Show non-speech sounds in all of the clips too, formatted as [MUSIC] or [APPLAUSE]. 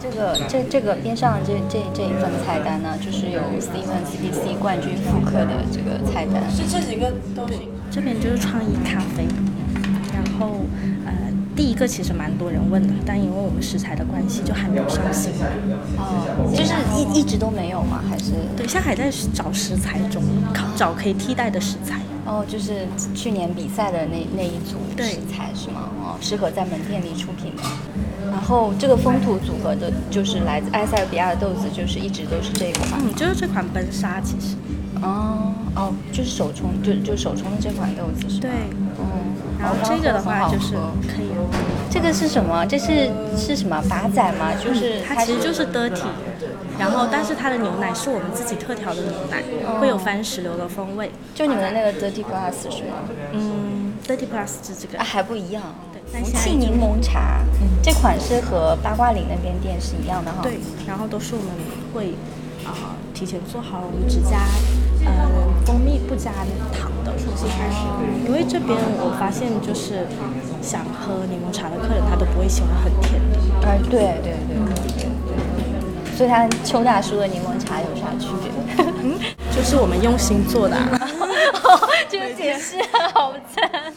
这个这这个边上这这这一份菜单呢，就是有 Steven CBC 冠军复刻的这个菜单。是这几个都行。这边就是创意咖啡，然后呃，第一个其实蛮多人问的，但因为我们食材的关系，就还没有上新。哦，就是一一直都没有吗？还是？对，现在还在找食材中，找可以替代的食材。哦，就是去年比赛的那那一组食材是吗？哦，适合在门店里出品的。然后这个风土组合的，就是来自埃塞俄比亚的豆子，就是一直都是这一款。嗯，就是这款奔沙，其实哦哦，就是手冲，就就手冲的这款豆子是吗？对。嗯，然后这个的话就是可以，这个是什么？这是是什么把仔吗？就是它其实就是 dirty，然后但是它的牛奶是我们自己特调的牛奶，会有番石榴的风味。就你们的那个 Dirty Glass 是吗？嗯，dirty plus 是这个啊，。还不一样。对福气柠檬茶，这款是和八卦岭那边店是一样的哈。对，然后都是我们会啊、提前做好，我们只加呃蜂蜜不加糖的。因为这边我发现就是想喝柠檬茶的客人，他都不会喜欢很甜的。哎，对对对对对对。所以它跟邱大叔的柠檬茶有啥区别？就是我们用心做的、啊。这个解释好赞。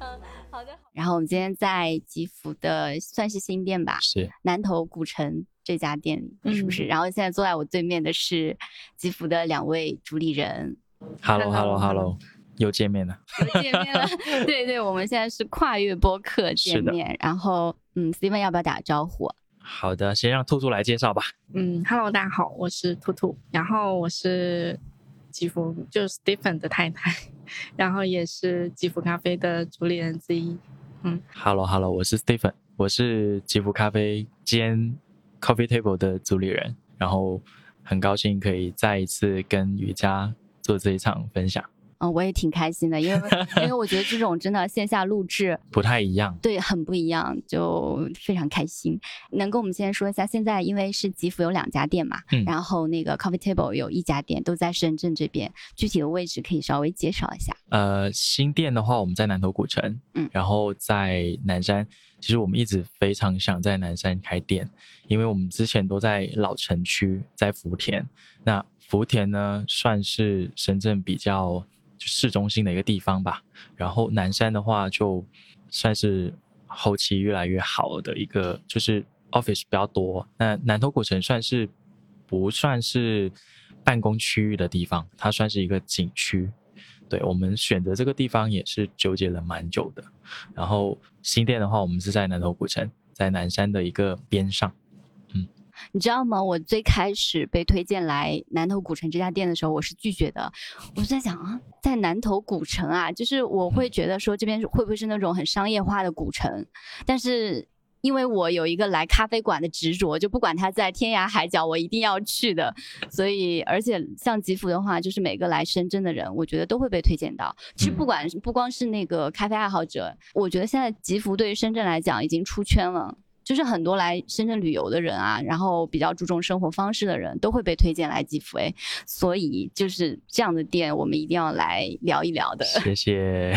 嗯，[LAUGHS] 好的。然后我们今天在吉福的算是新店吧，是南头古城这家店里，是不是？嗯然后现在坐在我对面的是吉福的两位主理人，，Hello Hello Hello，又见面了。又见面了。[LAUGHS] 对对，我们现在是跨越播客见面。然后，嗯，Steven 要不要打个招呼？好的，先让兔兔来介绍吧。嗯，Hello，大家好，我是兔兔，然后我是吉福，就是 Stephen 的太太，然后也是吉福咖啡的主理人之一。Hello Hello，我是 Stephen，我是吉福咖啡兼 Coffee Table 的主理人，然后很高兴可以再一次跟瑜伽做这一场分享，嗯，我也挺开心的，因为 [LAUGHS] 因为我觉得这种真的线下录制，不太一样。对，很不一样，就非常开心。能跟我们先说一下，现在因为是吉福有两家店嘛，嗯然后那个 Coffee Table 有一家店，都在深圳这边，具体的位置可以稍微介绍一下。呃，新店的话，我们在南头古城，嗯然后在南山，其实我们一直非常想在南山开店，因为我们之前都在老城区，在福田。那福田呢，算是深圳比较就市中心的一个地方吧。然后南山的话，就算是后期越来越好的一个，就是 office 比较多。那南头古城算是不算是办公区域的地方，它算是一个景区。对我们选择这个地方也是纠结了蛮久的。然后新店的话，我们是在南头古城，在南山的一个边上。你知道吗？我最开始被推荐来南头古城这家店的时候，我是拒绝的。我就在想啊，在南头古城啊，就是我会觉得说这边会不会是那种很商业化的古城？但是因为我有一个来咖啡馆的执着，就不管它在天涯海角，我一定要去的。所以，而且像吉福的话，就是每个来深圳的人，我觉得都会被推荐到。其实不管不光是那个咖啡爱好者，我觉得现在吉福对于深圳来讲已经出圈了。就是很多来深圳旅游的人啊，然后比较注重生活方式的人都会被推荐来吉福 A，所以就是这样的店，我们一定要来聊一聊的。谢谢，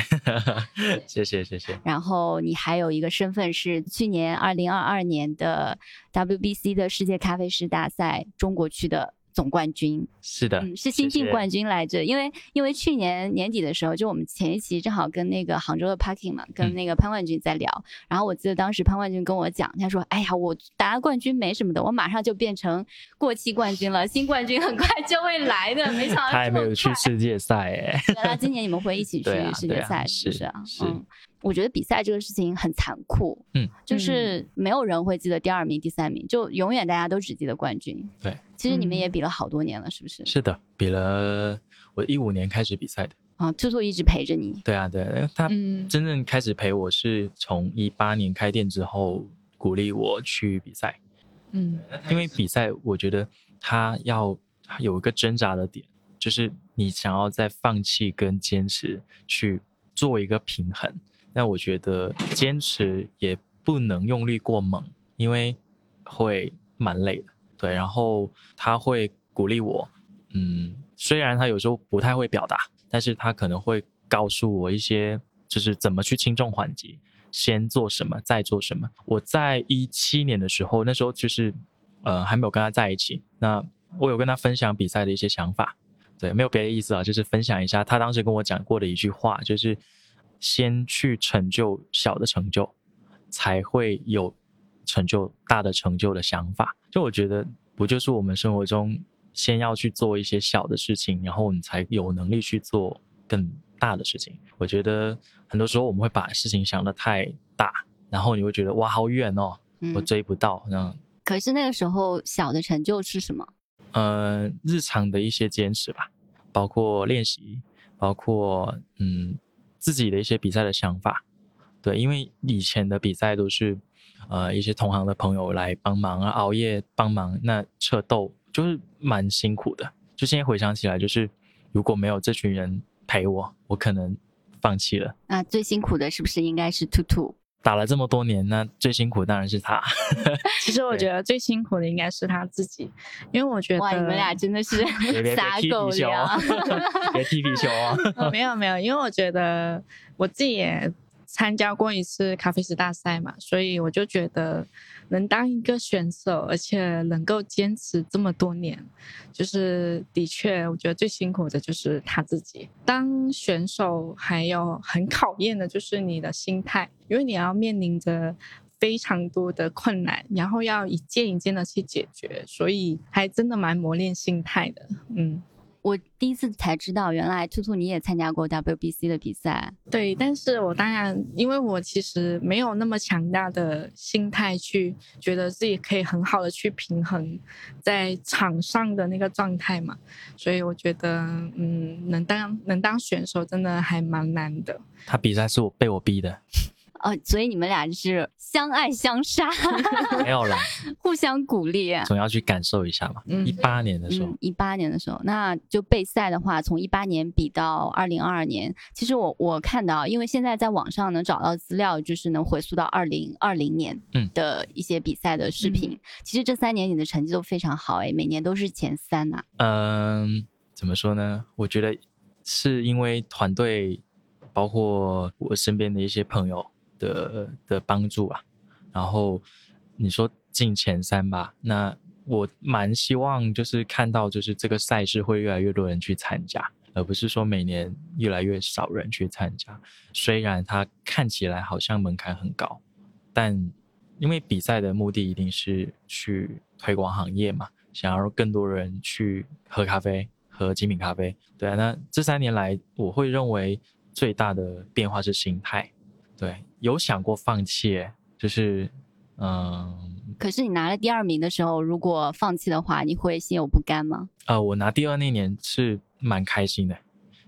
[LAUGHS] 谢谢，谢谢。然后你还有一个身份是去年二零二二年的 WBC 的世界咖啡师大赛中国区的总冠军，是的，嗯，是新晋冠军来着。因为因为去年年底的时候，就我们前一期正好跟那个杭州的 Parking 嘛，跟嗯那个潘冠军在聊，然后我记得当时潘冠军跟我讲，他说：“哎呀，我拿了冠军没什么的，我马上就变成过气冠军了，新冠军很快就会来的。”没想到他还没有去世界赛哎。原来今年你们会一起 [LAUGHS] 去世界赛，是不是是啊？是嗯，我觉得比赛这个事情很残酷，嗯，就是没有人会记得第二名、第三名，就永远大家都只记得冠军。对，其实你们嗯也比了好多年了，是不是？是的，比了我一五年开始比赛的。啊，兔兔一直陪着你。对啊，对啊，他嗯真正开始陪我是从一八年开店之后，鼓励我去比赛。嗯因为比赛，我觉得他要他有一个挣扎的点，就是你想要在放弃跟坚持去做一个平衡。那我觉得坚持也不能用力过猛，因为会蛮累的。对，然后他会鼓励我，嗯，虽然他有时候不太会表达，但是他可能会告诉我一些，就是怎么去轻重缓急。先做什么，再做什么。我在一七年的时候，那时候就是呃还没有跟他在一起，那我有跟他分享比赛的一些想法，对，没有别的意思啊，就是分享一下他当时跟我讲过的一句话，就是先去成就小的成就，才会有成就大的成就的想法。就我觉得，不就是我们生活中先要去做一些小的事情，然后你才有能力去做更大的事情。我觉得很多时候我们会把事情想得太大，然后你会觉得哇好远哦，我嗯，追不到。那可是那个时候小的成就是什么？呃，日常的一些坚持吧，包括练习，包括嗯自己的一些比赛的想法。对，因为以前的比赛都是呃一些同行的朋友来帮忙啊，熬夜帮忙，那测斗就是蛮辛苦的。就现在回想起来，就是如果没有这群人陪我，我可能放弃了。那最辛苦的是不是应该是兔兔？打了这么多年，那最辛苦当然是他。[LAUGHS] 其实我觉得最辛苦的应该是他自己，因为我觉得哇，你们俩真的是 [LAUGHS] 撒狗粮哦。，别踢皮球啊。[LAUGHS] 没有没有，因为我觉得我自己也参加过一次咖啡师大赛嘛，所以我就觉得能当一个选手，而且能够坚持这么多年，就是的确，我觉得最辛苦的就是他自己。当选手还有很考验的就是你的心态，因为你要面临着。非常多的困难，然后要一件一件的去解决，所以还真的蛮磨练心态的。嗯，我第一次才知道，原来兔兔你也参加过 WBC 的比赛。对，但是我当然，因为我其实没有那么强大的心态去觉得自己可以很好的去平衡在场上的那个状态嘛，所以我觉得，嗯，能当能当选手真的还蛮难的。他比赛是我被我逼的，哦，所以你们俩是相爱相杀，[LAUGHS] 没有啦，互相鼓励。总要去感受一下嘛。嗯一八年的时候嗯，，一八年的时候，那就备赛的话，从一八年比到二零二二年，其实我我看到，因为现在在网上能找到资料，就是能回溯到二零二零年嗯的一些比赛的视频。其实这三年你的成绩都非常好，哎，每年都是前三呐、嗯，怎么说呢？我觉得是因为团队，包括我身边的一些朋友的的帮助啊。然后你说进前三吧，那我蛮希望就是看到就是这个赛事会越来越多人去参加，而不是说每年越来越少人去参加。虽然它看起来好像门槛很高，但因为比赛的目的一定是去推广行业嘛，想要更多人去喝咖啡、喝精品咖啡。对啊，那这三年来，我会认为最大的变化是心态。对，有想过放弃，就是嗯可是你拿了第二名的时候，如果放弃的话，你会心有不甘吗？呃，我拿第二那年是蛮开心的，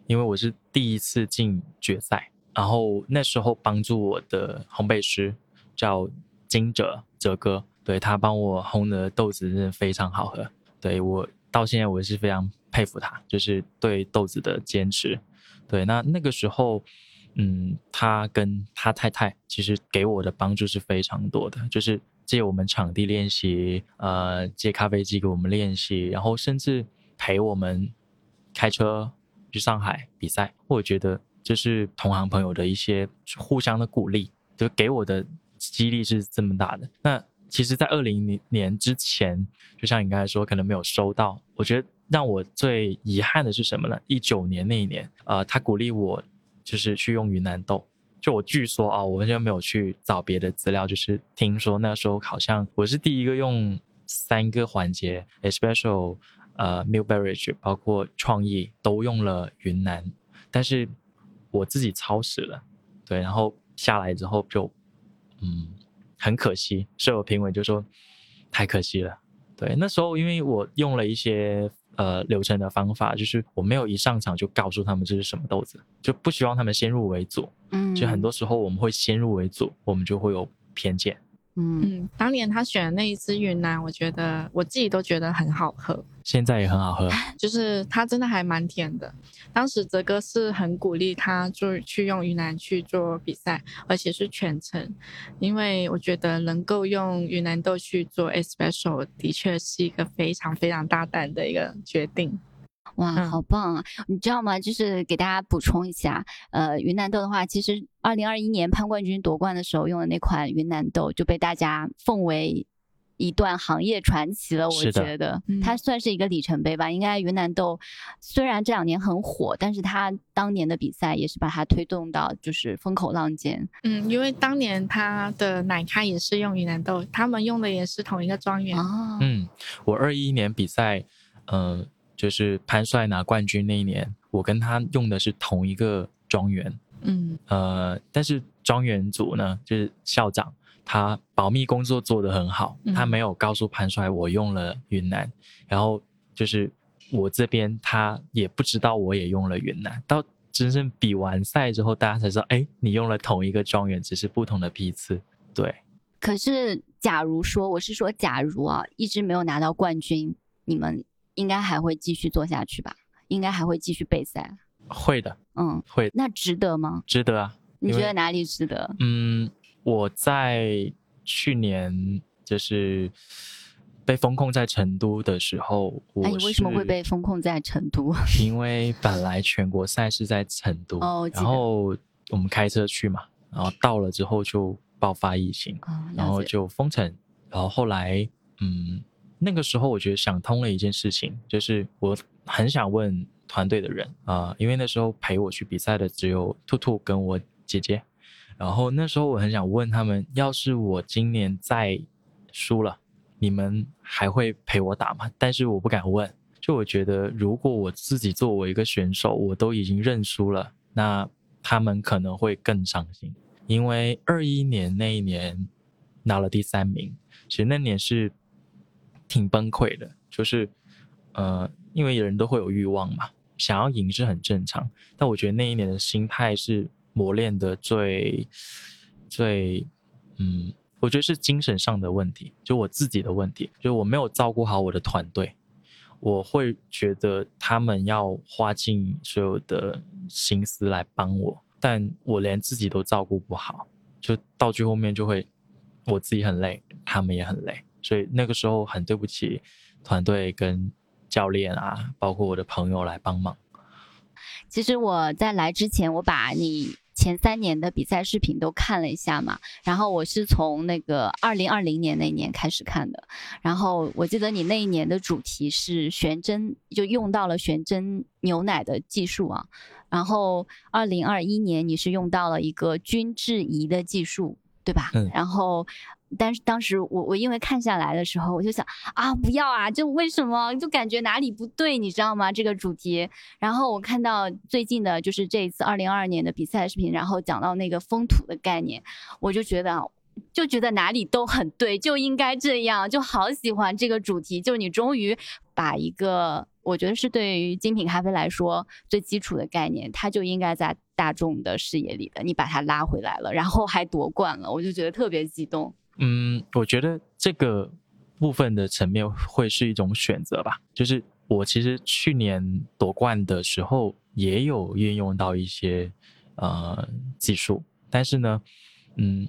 因为我是第一次进决赛，然后那时候帮助我的烘焙师叫金哲哲哥，对他帮我烘的豆子真的非常好喝，对我到现在我是非常佩服他，就是对豆子的坚持。对，那那个时候，嗯，他跟他太太其实给我的帮助是非常多的，就是借我们场地练习，呃，借咖啡机给我们练习，然后甚至陪我们开车去上海比赛。我觉得这是同行朋友的一些互相的鼓励，就给我的激励是这么大的。那其实，在二零年之前，就像你刚才说，可能没有收到。我觉得让我最遗憾的是什么呢？一九年那一年，呃，他鼓励我就是去用云南豆。就我据说啊，我完全没有去找别的资料，就是听说那时候好像我是第一个用三个环节，espresso、呃 milk beverage，包括创意都用了云南，但是我自己超时了，对，然后下来之后就嗯很可惜，舍友评委就说太可惜了。对，那时候因为我用了一些呃流程的方法，就是我没有一上场就告诉他们这是什么豆子，就不希望他们先入为主。嗯，就很多时候我们会先入为主，我们就会有偏见。嗯，嗯，当年他选的那一支云南，我觉得我自己都觉得很好喝，现在也很好喝，[LAUGHS] 就是它真的还蛮甜的。当时泽哥是很鼓励他就去用云南去做比赛，而且是全程，因为我觉得能够用云南豆去做 e s p e c i a l 的确是一个非常非常大胆的一个决定。哇，嗯好棒啊！你知道吗？就是给大家补充一下，呃，云南豆的话，其实二零二一年潘冠军夺冠的时候用的那款云南豆就被大家奉为一段行业传奇了。我觉得嗯它算是一个里程碑吧。应该云南豆虽然这两年很火，但是它当年的比赛也是把它推动到就是风口浪尖。嗯，因为当年它的奶咖也是用云南豆，他们用的也是同一个庄园。哦，嗯，我二一年比赛，呃，就是潘帅拿冠军那一年，我跟他用的是同一个庄园，嗯呃，但是庄园组呢，就是校长，他保密工作做得很好，他嗯没有告诉潘帅我用了云南，然后就是我这边他也不知道我也用了云南，到真正比完赛之后，大家才知道，哎，你用了同一个庄园，只是不同的批次，对。可是假如说，我是说假如啊，一直没有拿到冠军，你们应该还会继续做下去吧？应该还会继续备赛。会的，嗯，会那值得吗？值得啊。你觉得哪里值得？嗯，我在去年就是被封控在成都的时候，我那你为什么会被封控在成都？[LAUGHS] 因为本来全国赛事在成都，然后我们开车去嘛，然后到了之后就爆发疫情，哦，然后。就封城，然后后来，嗯，那个时候我觉得想通了一件事情，就是我很想问团队的人啊、因为那时候陪我去比赛的只有兔兔跟我姐姐，然后那时候我很想问他们，要是我今年再输了，你们还会陪我打吗？但是我不敢问，就我觉得如果我自己作为一个选手，我都已经认输了，那他们可能会更伤心。因为二一年那一年拿了第三名，其实那年是挺崩溃的，就是呃，因为人都会有欲望嘛，想要赢是很正常，但我觉得那一年的心态是磨练的最最嗯，我觉得是精神上的问题，就我自己的问题，就我没有照顾好我的团队。我会觉得他们要花尽所有的心思来帮我，但我连自己都照顾不好，就到最后面就会我自己很累，他们也很累，所以那个时候很对不起团队跟教练啊，包括我的朋友来帮忙。其实我在来之前，我把你前三年的比赛视频都看了一下嘛，然后我是从那个二零二零年那年开始看的，然后我记得你那一年的主题是悬针，就用到了悬针牛奶的技术啊，然后二零二一年你是用到了一个均质仪的技术，对吧？嗯然后。但是当时我我因为看下来的时候，我就想啊，不要啊，就为什么就感觉哪里不对，你知道吗？这个主题，然后我看到最近的就是这一次二零二二年的比赛视频，然后讲到那个风土的概念，我就觉得就觉得哪里都很对，就应该这样，就好喜欢这个主题。就你终于把一个我觉得是对于精品咖啡来说最基础的概念，它就应该在大众的视野里的，你把它拉回来了，然后还夺冠了，我就觉得特别激动。嗯，我觉得这个部分的层面会是一种选择吧。就是我其实去年夺冠的时候也有运用到一些呃技术，但是呢，嗯，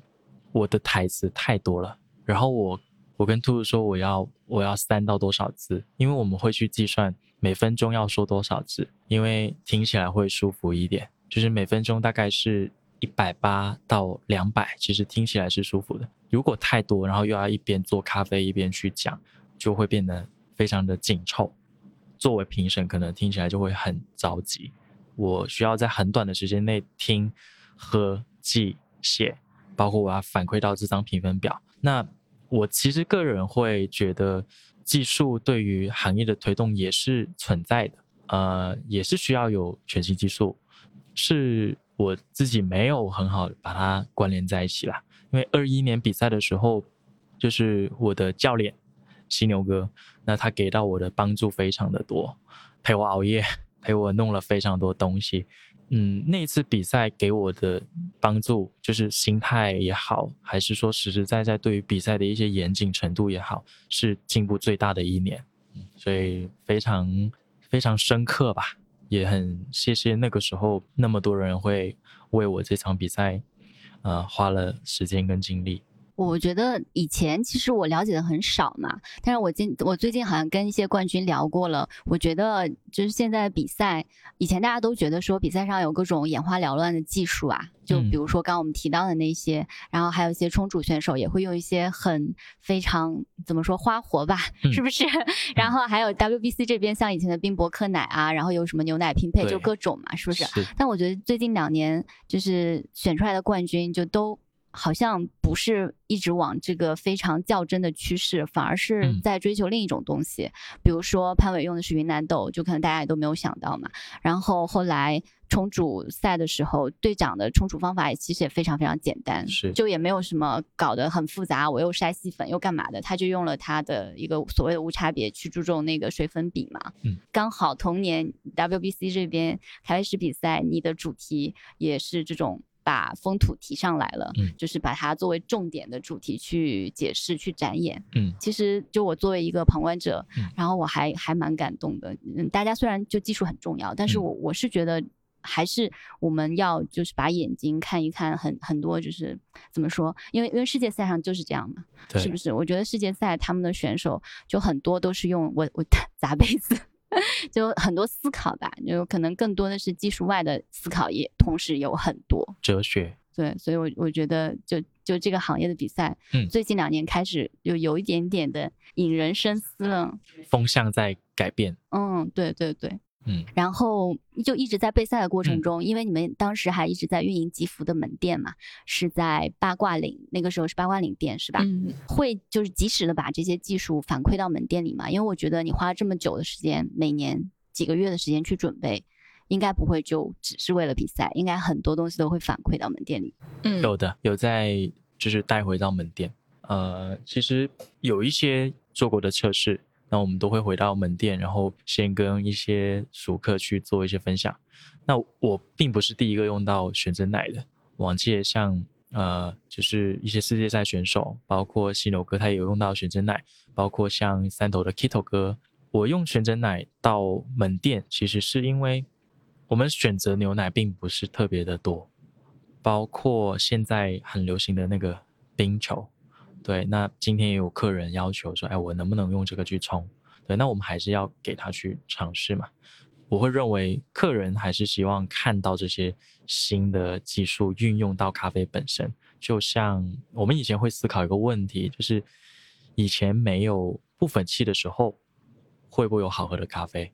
我的台词太多了，然后我我跟兔兔说我要我要三到多少字，因为我们会去计算每分钟要说多少字，因为听起来会舒服一点，就是每分钟大概是。一百八到两百，其实听起来是舒服的。如果太多，然后又要一边做咖啡一边去讲，就会变得非常的紧凑。作为评审，可能听起来就会很着急。我需要在很短的时间内听、喝、记、写，包括我要反馈到这张评分表。那我其实个人会觉得，技术对于行业的推动也是存在的，呃，也是需要有全新技术，是。我自己没有很好把它关联在一起啦，因为二一年比赛的时候，就是我的教练犀牛哥，那他给到我的帮助非常的多，陪我熬夜，陪我弄了非常多东西。嗯，那次比赛给我的帮助，就是心态也好，还是说实实在在对于比赛的一些严谨程度也好，是进步最大的一年，所以非常非常深刻吧。也很谢谢那个时候那么多人会为我这场比赛，呃，花了时间跟精力。我觉得以前其实我了解的很少嘛，但是我今我最近好像跟一些冠军聊过了，我觉得就是现在比赛，以前大家都觉得说比赛上有各种眼花缭乱的技术啊，就比如说刚刚我们提到的那些，然后还有一些冲煮选手也会用一些很非常怎么说花活吧，是不是？[LAUGHS] 然后还有 WBC 这边像以前的冰博克奶啊，然后有什么牛奶拼配，就各种嘛，是不是？但我觉得最近两年就是选出来的冠军就都。好像不是一直往这个非常较真的趋势，反而是在追求另一种东西。比如说潘伟用的是云南豆，就可能大家也都没有想到嘛。然后后来冲煮赛的时候，队长的冲煮方法也其实也非常非常简单，是就也没有什么搞得很复杂，我又筛细粉又干嘛的，他就用了他的一个所谓的无差别去注重那个水粉比嘛。嗯，刚好同年 WBC 这边咖啡师比赛，你的主题也是这种。把风土提上来了，嗯，就是把它作为重点的主题去解释、去展演，嗯，其实就我作为一个旁观者，然后我还还蛮感动的。嗯，大家虽然就技术很重要，但是我我是觉得还是我们要就是把眼睛看一看很很多就是怎么说，因为因为世界赛上就是这样嘛，是不是？我觉得世界赛他们的选手就很多都是用我我砸杯 [LAUGHS] 子。就很多思考吧，就可能更多的是技术外的思考，也同时有很多哲学。对，所以，我我觉得，就就这个行业的比赛，嗯，最近两年开始有有一点点的引人深思了，风向在改变。嗯，对对对。嗯，然后就一直在备赛的过程中，因为你们当时还一直在运营吉福的门店嘛，是在八卦岭，那个时候是八卦岭店是吧？嗯，会就是及时的把这些技术反馈到门店里嘛？因为我觉得你花了这么久的时间，每年几个月的时间去准备，应该不会就只是为了比赛，应该很多东西都会反馈到门店里。嗯，有的有在就是带回到门店，呃，其实有一些做过的测试。那我们都会回到门店，然后先跟一些熟客去做一些分享。那我并不是第一个用到玄真奶的，往届像呃，就是一些世界赛选手，包括犀牛哥，他也有用到玄真奶，包括像三头的 Kito 哥，我用全真奶到门店，其实是因为我们选择牛奶并不是特别的多，包括现在很流行的那个冰球。对，那今天也有客人要求说，哎，我能不能用这个去冲？对，那我们还是要给他去尝试嘛。我会认为客人还是希望看到这些新的技术运用到咖啡本身。就像我们以前会思考一个问题，就是以前没有不粉器的时候，会不会有好喝的咖啡？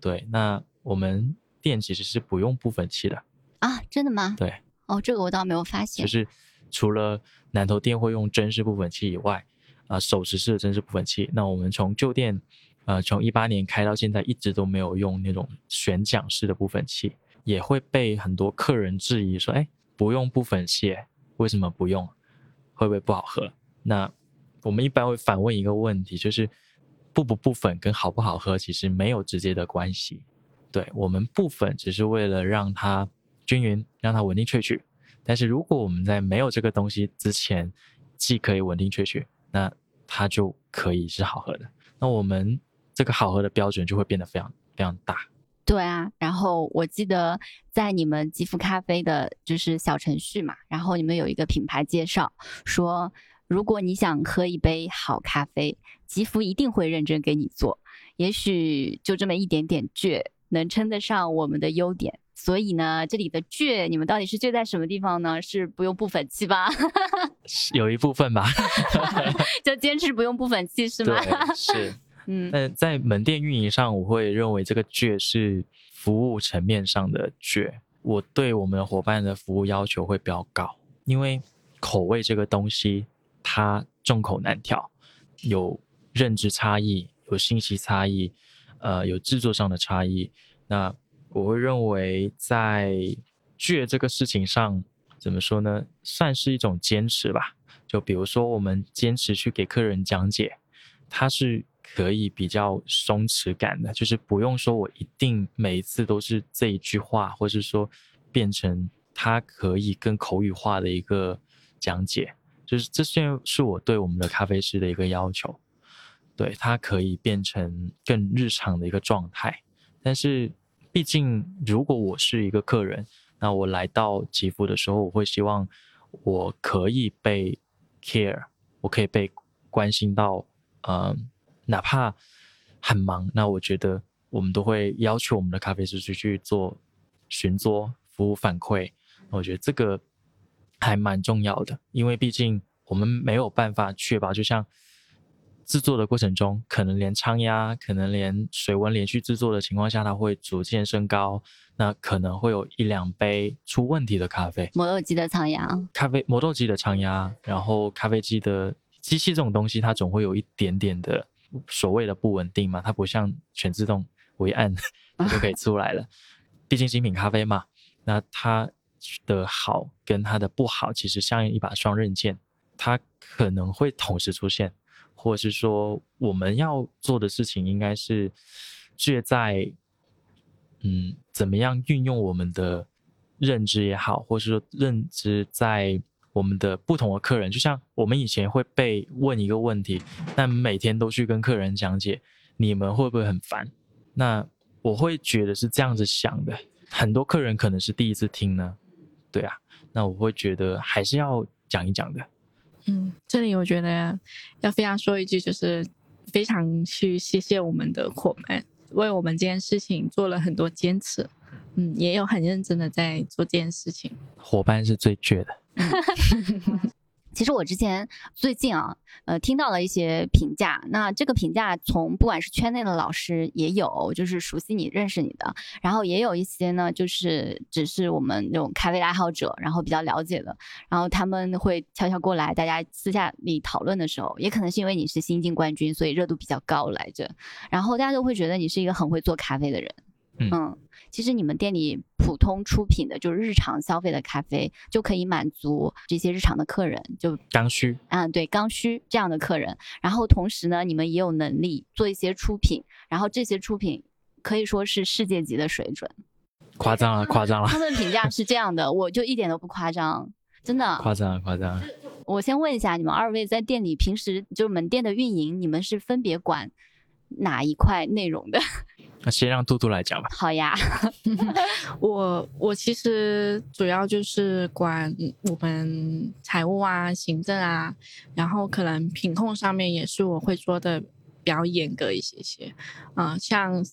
对，那我们店其实是不用不粉器的啊，真的吗？对，哦，这个我倒没有发现，就是。除了南头店会用真式部分器以外，啊，手持式的真式部分器，那我们从旧店，呃，从一八年开到现在，一直都没有用那种旋桨式的部分器，也会被很多客人质疑说，哎，不用部分器，为什么不用？会不会不好喝？那我们一般会反问一个问题，就是不不不粉跟好不好喝其实没有直接的关系，对我们部粉只是为了让它均匀，让它稳定萃取。但是如果我们在没有这个东西之前，既可以稳定萃取，那它就可以是好喝的。那我们这个好喝的标准就会变得非常非常大。对啊，然后我记得在你们吉福咖啡的就是小程序嘛，然后你们有一个品牌介绍，说如果你想喝一杯好咖啡，吉福一定会认真给你做。也许就这么一点点倔，能称得上我们的优点。所以呢，这里的倔，你们到底是倔在什么地方呢？是不用部粉器吧？[LAUGHS] 有一部分吧，[LAUGHS] 就坚持不用部粉器是吗？是，[LAUGHS] 嗯。那在门店运营上，我会认为这个倔是服务层面上的倔。我对我们的伙伴的服务要求会比较高，因为口味这个东西它众口难调，有认知差异，有信息差异，呃，有制作上的差异，那。我会认为，在倔这个事情上，怎么说呢？算是一种坚持吧。就比如说，我们坚持去给客人讲解，它是可以比较松弛感的，就是不用说我一定每一次都是这一句话，或是说变成它可以更口语化的一个讲解。就是这些是我对我们的咖啡师的一个要求，对它可以变成更日常的一个状态，但是。毕竟，如果我是一个客人，那我来到吉福的时候，我会希望我可以被 care，我可以被关心到，呃，哪怕很忙，那我觉得我们都会要求我们的咖啡师去去做巡桌服务反馈。我觉得这个还蛮重要的，因为毕竟我们没有办法确保，就像制作的过程中，可能连仓压，可能连水温连续制作的情况下，它会逐渐升高，那可能会有一两杯出问题的咖啡。磨豆机的仓压，咖啡磨豆机的仓压，然后咖啡机的机器这种东西，它总会有一点点的所谓的不稳定嘛，它不像全自动，我一按它就可以出来了。毕竟精品咖啡嘛，那它的好跟它的不好，其实像一把双刃剑，它可能会同时出现，或者是说我们要做的事情应该是介在，嗯，怎么样运用我们的认知也好，或是说认知在我们的不同的客人，就像我们以前会被问一个问题，但每天都去跟客人讲解，你们会不会很烦？那我会觉得是这样子想的，很多客人可能是第一次听呢，对啊，那我会觉得还是要讲一讲的。嗯，这里我觉得要非常说一句，就是非常去谢谢我们的伙伴，为我们这件事情做了很多坚持，嗯，也有很认真的在做这件事情。伙伴是最倔的。[LAUGHS] 其实我之前最近啊，呃，听到了一些评价。那这个评价从不管是圈内的老师也有，就是熟悉你、认识你的，然后也有一些呢，就是只是我们这种咖啡爱好者，然后比较了解的，然后他们会悄悄过来，大家私下里讨论的时候，也可能是因为你是新晋冠军，所以热度比较高来着。然后大家都会觉得你是一个很会做咖啡的人。嗯其实你们店里普通出品的，就是日常消费的咖啡，就可以满足这些日常的客人，就刚需，嗯，对，刚需这样的客人。然后同时呢，你们也有能力做一些出品，然后这些出品可以说是世界级的水准。夸张了，夸张了，他们的评价是这样的，我就一点都不夸张，真的。[LAUGHS] 夸张了，夸张了。我先问一下，你们二位在店里平时就是门店的运营，你们是分别管哪一块内容的？那先让兔兔来讲吧。好呀，[LAUGHS] 我我其实主要就是管我们财务啊、行政啊，然后可能品控上面也是我会做的比较严格一些些。嗯、像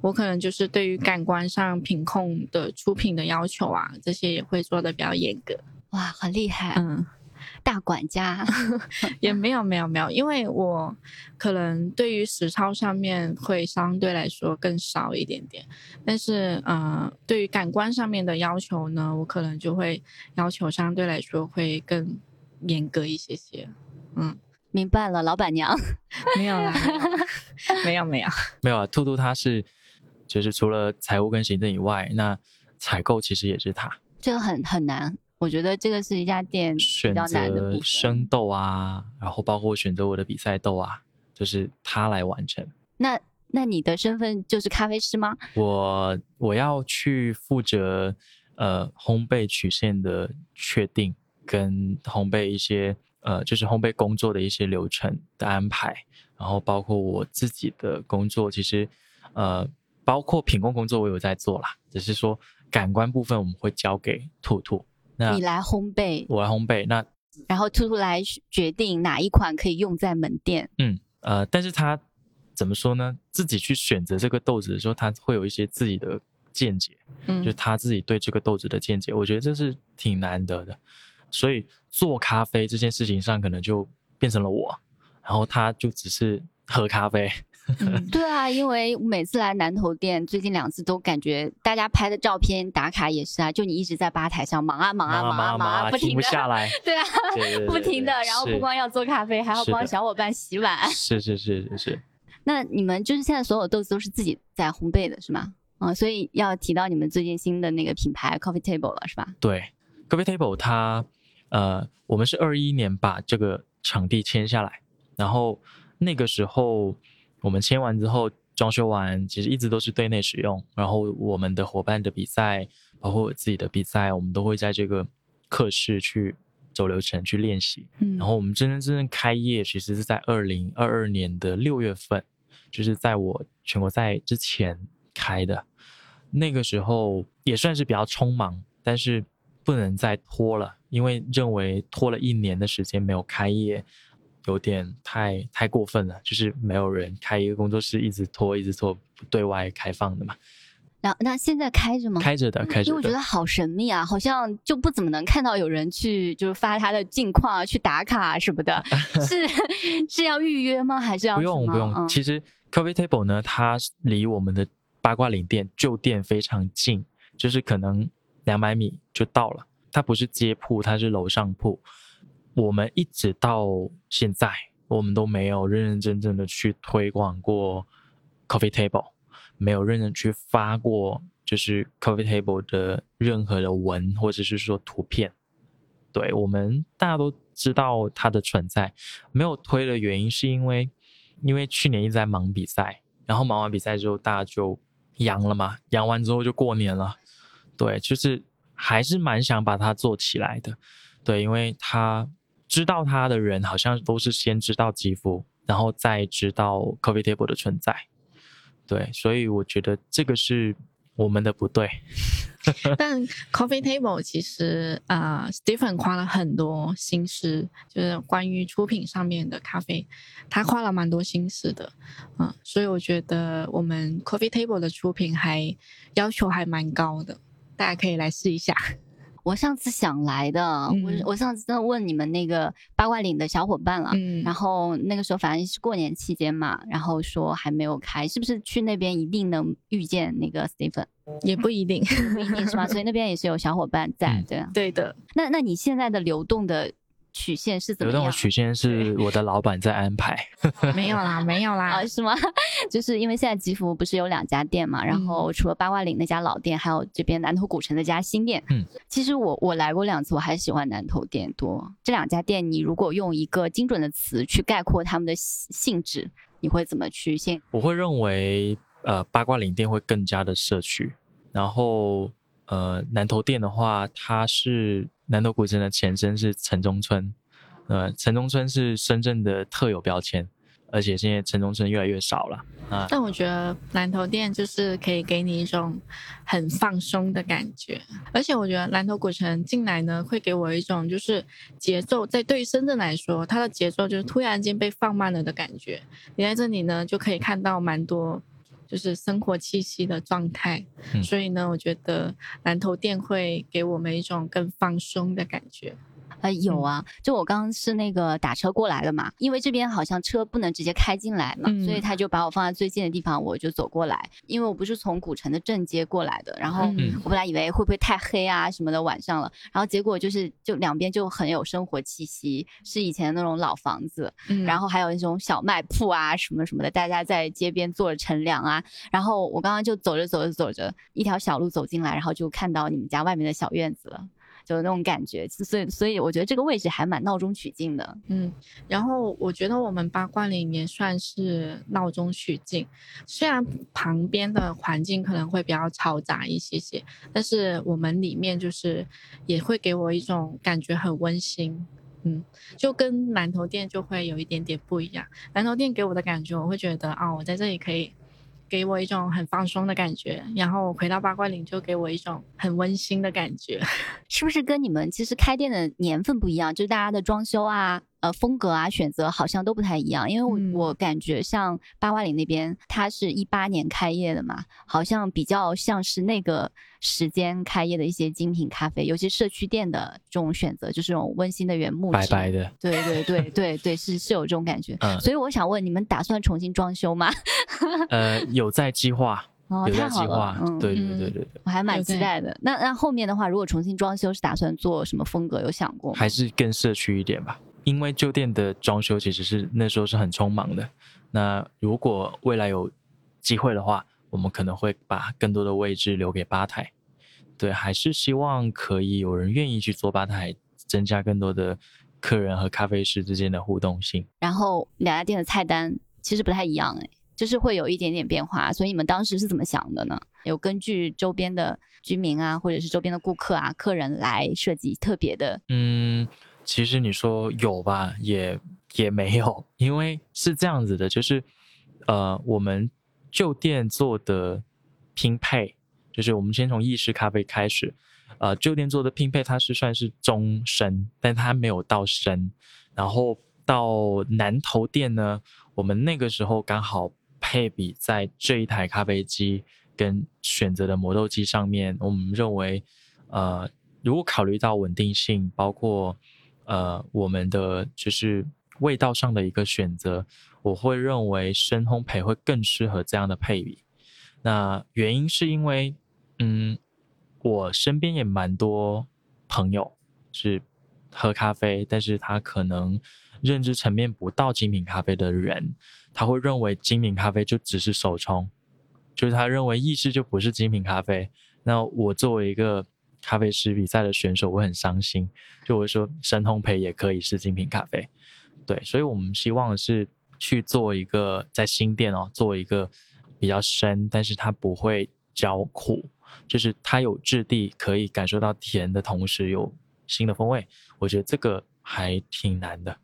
我可能就是对于感官上品控的出品的要求啊，这些也会做的比较严格。哇，很厉害，嗯。大管家。[LAUGHS] 也没有没有没有，因为我可能对于实操上面会相对来说更少一点点，但是呃，对于感官上面的要求呢，我可能就会要求相对来说会更严格一些些。嗯，明白了，老板娘。没有啦，[LAUGHS] 没有没有，没有啊，兔兔他是就是除了财务跟行政以外，那采购其实也是他这个很很难，我觉得这个是一家店比选较难的部择分。生豆啊，然后包括选择我的比赛豆啊，就是他来完成。那那你的身份就是咖啡师吗？我我要去负责呃烘焙曲线的确定跟烘焙一些呃就是烘焙工作的一些流程的安排，然后包括我自己的工作，其实呃包括品控工作我有在做啦，只是说感官部分我们会交给兔兔，那你来烘焙，我来烘焙，那然后兔兔来决定哪一款可以用在门店。嗯，呃，但是他怎么说呢？自己去选择这个豆子的时候，他会有一些自己的见解，嗯就他自己对这个豆子的见解，我觉得这是挺难得的。所以做咖啡这件事情上，可能就变成了我，然后他就只是喝咖啡。嗯对啊，因为每次来南头店，最近两次都感觉大家拍的照片打卡也是啊，就你一直在吧台上忙啊忙啊忙啊忙啊，不停不下来，对啊，对对 [LAUGHS] 对不停的，然后不光要做咖啡，还要帮小伙伴洗碗。是是是是是，[LAUGHS] 那你们就是现在所有豆子都是自己在烘焙的是吗？嗯，所以要提到你们最近新的那个品牌 Coffee Table 了是吧？对，Coffee Table 它呃，我们是二一年把这个场地签下来，然后那个时候我们签完之后，装修完，其实一直都是对内使用。然后我们的伙伴的比赛，包括我自己的比赛，我们都会在这个课室去走流程去练习。嗯然后我们真真正正开业，其实是在二零二二年的六月份，就是在我全国赛之前开的。那个时候也算是比较匆忙，但是不能再拖了，因为认为拖了一年的时间没有开业，有点太太过分了。就是没有人开一个工作室，一直拖一直拖，不对外开放的嘛。那那现在开着吗？开着的，开着的。因为我觉得好神秘啊，好像就不怎么能看到有人去就是发他的近况啊、去打卡什么的。[LAUGHS] 是是要预约吗？还是要不用不用？其实 Coffee Table 呢，它离我们的八卦岭店旧店非常近，就是可能两百米就到了。它不是街铺，它是楼上铺。我们一直到现在，我们都没有认认真真的去推广过 Coffee Table。没有认真去发过，就是 Coffee Table 的任何的文或者是说图片。对我们大家都知道它的存在，没有推的原因是因为，因为去年一直在忙比赛，然后忙完比赛之后大家就阳了嘛，阳完之后就过年了。对，就是还是蛮想把它做起来的。对，因为它知道他的人好像都是先知道肌肤，然后再知道 Coffee Table 的存在。对，所以我觉得这个是我们的不对。[LAUGHS] 但 Coffee Table 其实啊，Stephen 花了很多心思，就是关于出品上面的咖啡，他花了蛮多心思的。嗯，所以我觉得我们 Coffee Table 的出品还要求还蛮高的，大家可以来试一下。我上次想来的，我我上次真的问你们那个八卦岭的小伙伴了，然后那个时候反正是过年期间嘛，然后说还没有开，是不是去那边一定能遇见那个 Stephen？也不一定，不一定是吧？所以那边也是有小伙伴在，对对的。那那你现在的流动的？曲线是怎么样？流动曲线是我的老板在安排。[LAUGHS] 没有啦，没有啦，是吗？[LAUGHS] 就是因为现在吉福不是有两家店嘛，然后除了八卦岭那家老店，还有这边南头古城那家新店。嗯，其实我我来过两次，我还是喜欢南头店多。这两家店，你如果用一个精准的词去概括他们的性质，你会怎么去先？我会认为，呃，八卦岭店会更加的社区，然后。呃，南头店的话，它是南头古镇的前身，是城中村。呃，城中村是深圳的特有标签，而且现在城中村越来越少了啊。但我觉得南头店就是可以给你一种很放松的感觉，而且我觉得南头古城进来呢，会给我一种就是节奏，在对于深圳来说，它的节奏就是突然间被放慢了的感觉。你在这里呢，就可以看到蛮多。就是生活气息的状态，所以呢，我觉得南头店会给我们一种更放松的感觉。呃，有啊，就我刚刚是那个打车过来的嘛，因为这边好像车不能直接开进来嘛，所以他就把我放在最近的地方，我就走过来。因为我不是从古城的正街过来的，然后我本来以为会不会太黑啊什么的晚上了，然后结果就是就两边就很有生活气息，是以前那种老房子，然后还有那种小卖铺啊什么什么的，大家在街边坐着乘凉啊。然后我刚刚就走着走着走着，一条小路走进来，然后就看到你们家外面的小院子了。就那种感觉，所以所以我觉得这个位置还蛮闹中取静的。嗯，然后我觉得我们八卦里面算是闹中取静，虽然旁边的环境可能会比较嘈杂一些些，但是我们里面就是也会给我一种感觉很温馨。嗯，就跟南头店就会有一点点不一样。南头店给我的感觉，我会觉得啊，我在这里可以。给我一种很放松的感觉，然后回到八卦岭就给我一种很温馨的感觉，[LAUGHS] 是不是跟你们其实开店的年份不一样？就是大家的装修啊。呃，风格啊，选择好像都不太一样，因为我我感觉像八卦岭那边，它是一八年开业的嘛，好像比较像是那个时间开业的一些精品咖啡，尤其社区店的这种选择，就是这种温馨的原木，白白的，对对对对对，是是有这种感觉。所以我想问，你们打算重新装修吗？[LAUGHS] 呃，有在计划，[LAUGHS] 哦，太好了，嗯，对对对对对，我还蛮期待的。那那后面的话，如果重新装修，是打算做什么风格？有想过？还是更社区一点吧。因为旧店的装修其实是那时候是很匆忙的，那如果未来有机会的话，我们可能会把更多的位置留给吧台。对，还是希望可以有人愿意去做吧台，增加更多的客人和咖啡师之间的互动性。然后两家店的菜单其实不太一样，哎，就是会有一点点变化。所以你们当时是怎么想的呢？有根据周边的居民啊，或者是周边的顾客啊、客人来设计特别的？嗯。其实你说有吧，也也没有，因为是这样子的，就是，呃，我们旧店做的拼配，就是我们先从意式咖啡开始，呃旧店做的拼配它是算是中深，但它没有到深。然后到南头店呢，我们那个时候刚好配比在这一台咖啡机跟选择的磨豆机上面，我们认为，呃，如果考虑到稳定性，包括呃我们的就是味道上的一个选择，我会认为深烘焙会更适合这样的配比。那原因是因为，嗯，我身边也蛮多朋友是喝咖啡，但是他可能认知层面不到精品咖啡的人，他会认为精品咖啡就只是手冲，就是他认为意式就不是精品咖啡。那我作为一个咖啡师比赛的选手，我很伤心，就我说深烘焙也可以是精品咖啡，对，所以我们希望是去做一个在新店哦，做一个。比较深，但是它不会焦苦，就是它有质地，可以感受到甜的同时有新的风味。我觉得这个还挺难的，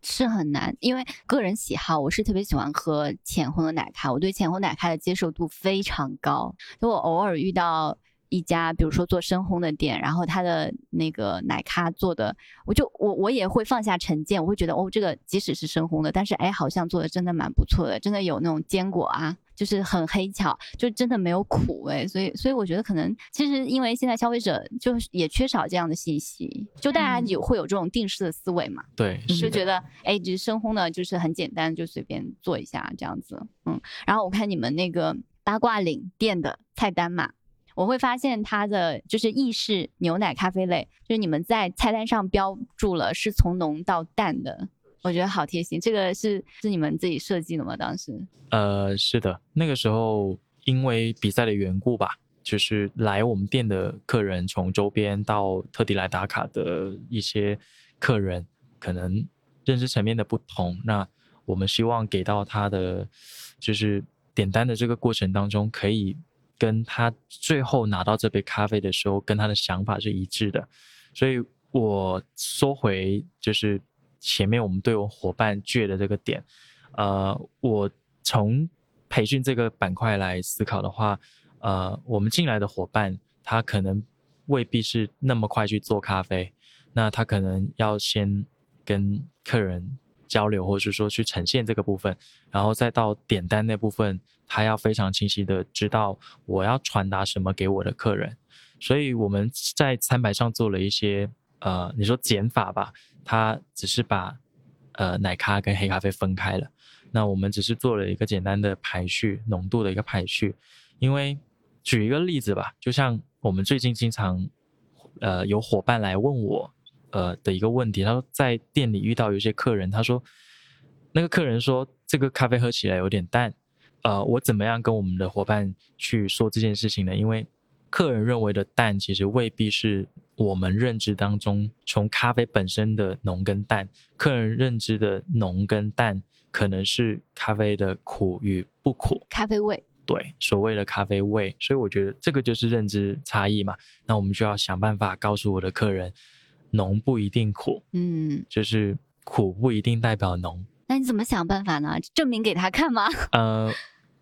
是很难，因为个人喜好，我是特别喜欢喝浅烘的奶咖，我对浅烘奶咖的接受度非常高。就我偶尔遇到一家，比如说做深烘的店，然后他的那个奶咖做的，我就我我也会放下成见，我会觉得哦，这个即使是深烘的，但是哎，好像做的真的蛮不错的，真的有那种坚果啊。就是很黑巧，就真的没有苦味，所以所以我觉得可能其实因为现在消费者就是也缺少这样的信息，就大家有会有这种定式的思维嘛，对，就觉得哎，只是深烘的，就是很简单，就随便做一下这样子，嗯。然后我看你们那个八卦岭店的菜单嘛，我会发现它的就是意式牛奶咖啡类，就是你们在菜单上标注了是从浓到淡的。我觉得好贴心，这个是是你们自己设计的吗？当时？呃，是的，那个时候因为比赛的缘故吧，就是来我们店的客人，从周边到特地来打卡的一些客人，可能认知层面的不同，那我们希望给到他的，就是点单的这个过程当中，可以跟他最后拿到这杯咖啡的时候，跟他的想法是一致的，所以我说回就是。前面我们对我伙伴倔的这个点，呃，我从培训这个板块来思考的话，呃，我们进来的伙伴他可能未必是那么快去做咖啡，那他可能要先跟客人交流，或者是说去呈现这个部分，然后再到点单那部分，他要非常清晰的知道我要传达什么给我的客人，所以我们在餐牌上做了一些。呃，你说减法吧，它只是把呃奶咖跟黑咖啡分开了。那我们只是做了一个简单的排序，浓度的一个排序。因为举一个例子吧，就像我们最近经常呃有伙伴来问我呃的一个问题，他说在店里遇到有些客人，他说那个客人说这个咖啡喝起来有点淡，呃，我怎么样跟我们的伙伴去说这件事情呢？因为客人认为的淡，其实未必是我们认知当中从咖啡本身的浓跟淡。客人认知的浓跟淡，可能是咖啡的苦与不苦，咖啡味。对，所谓的咖啡味。所以我觉得这个就是认知差异嘛。那我们就要想办法告诉我的客人，浓不一定苦，嗯，就是苦不一定代表浓。那你怎么想办法呢？证明给他看吗？呃。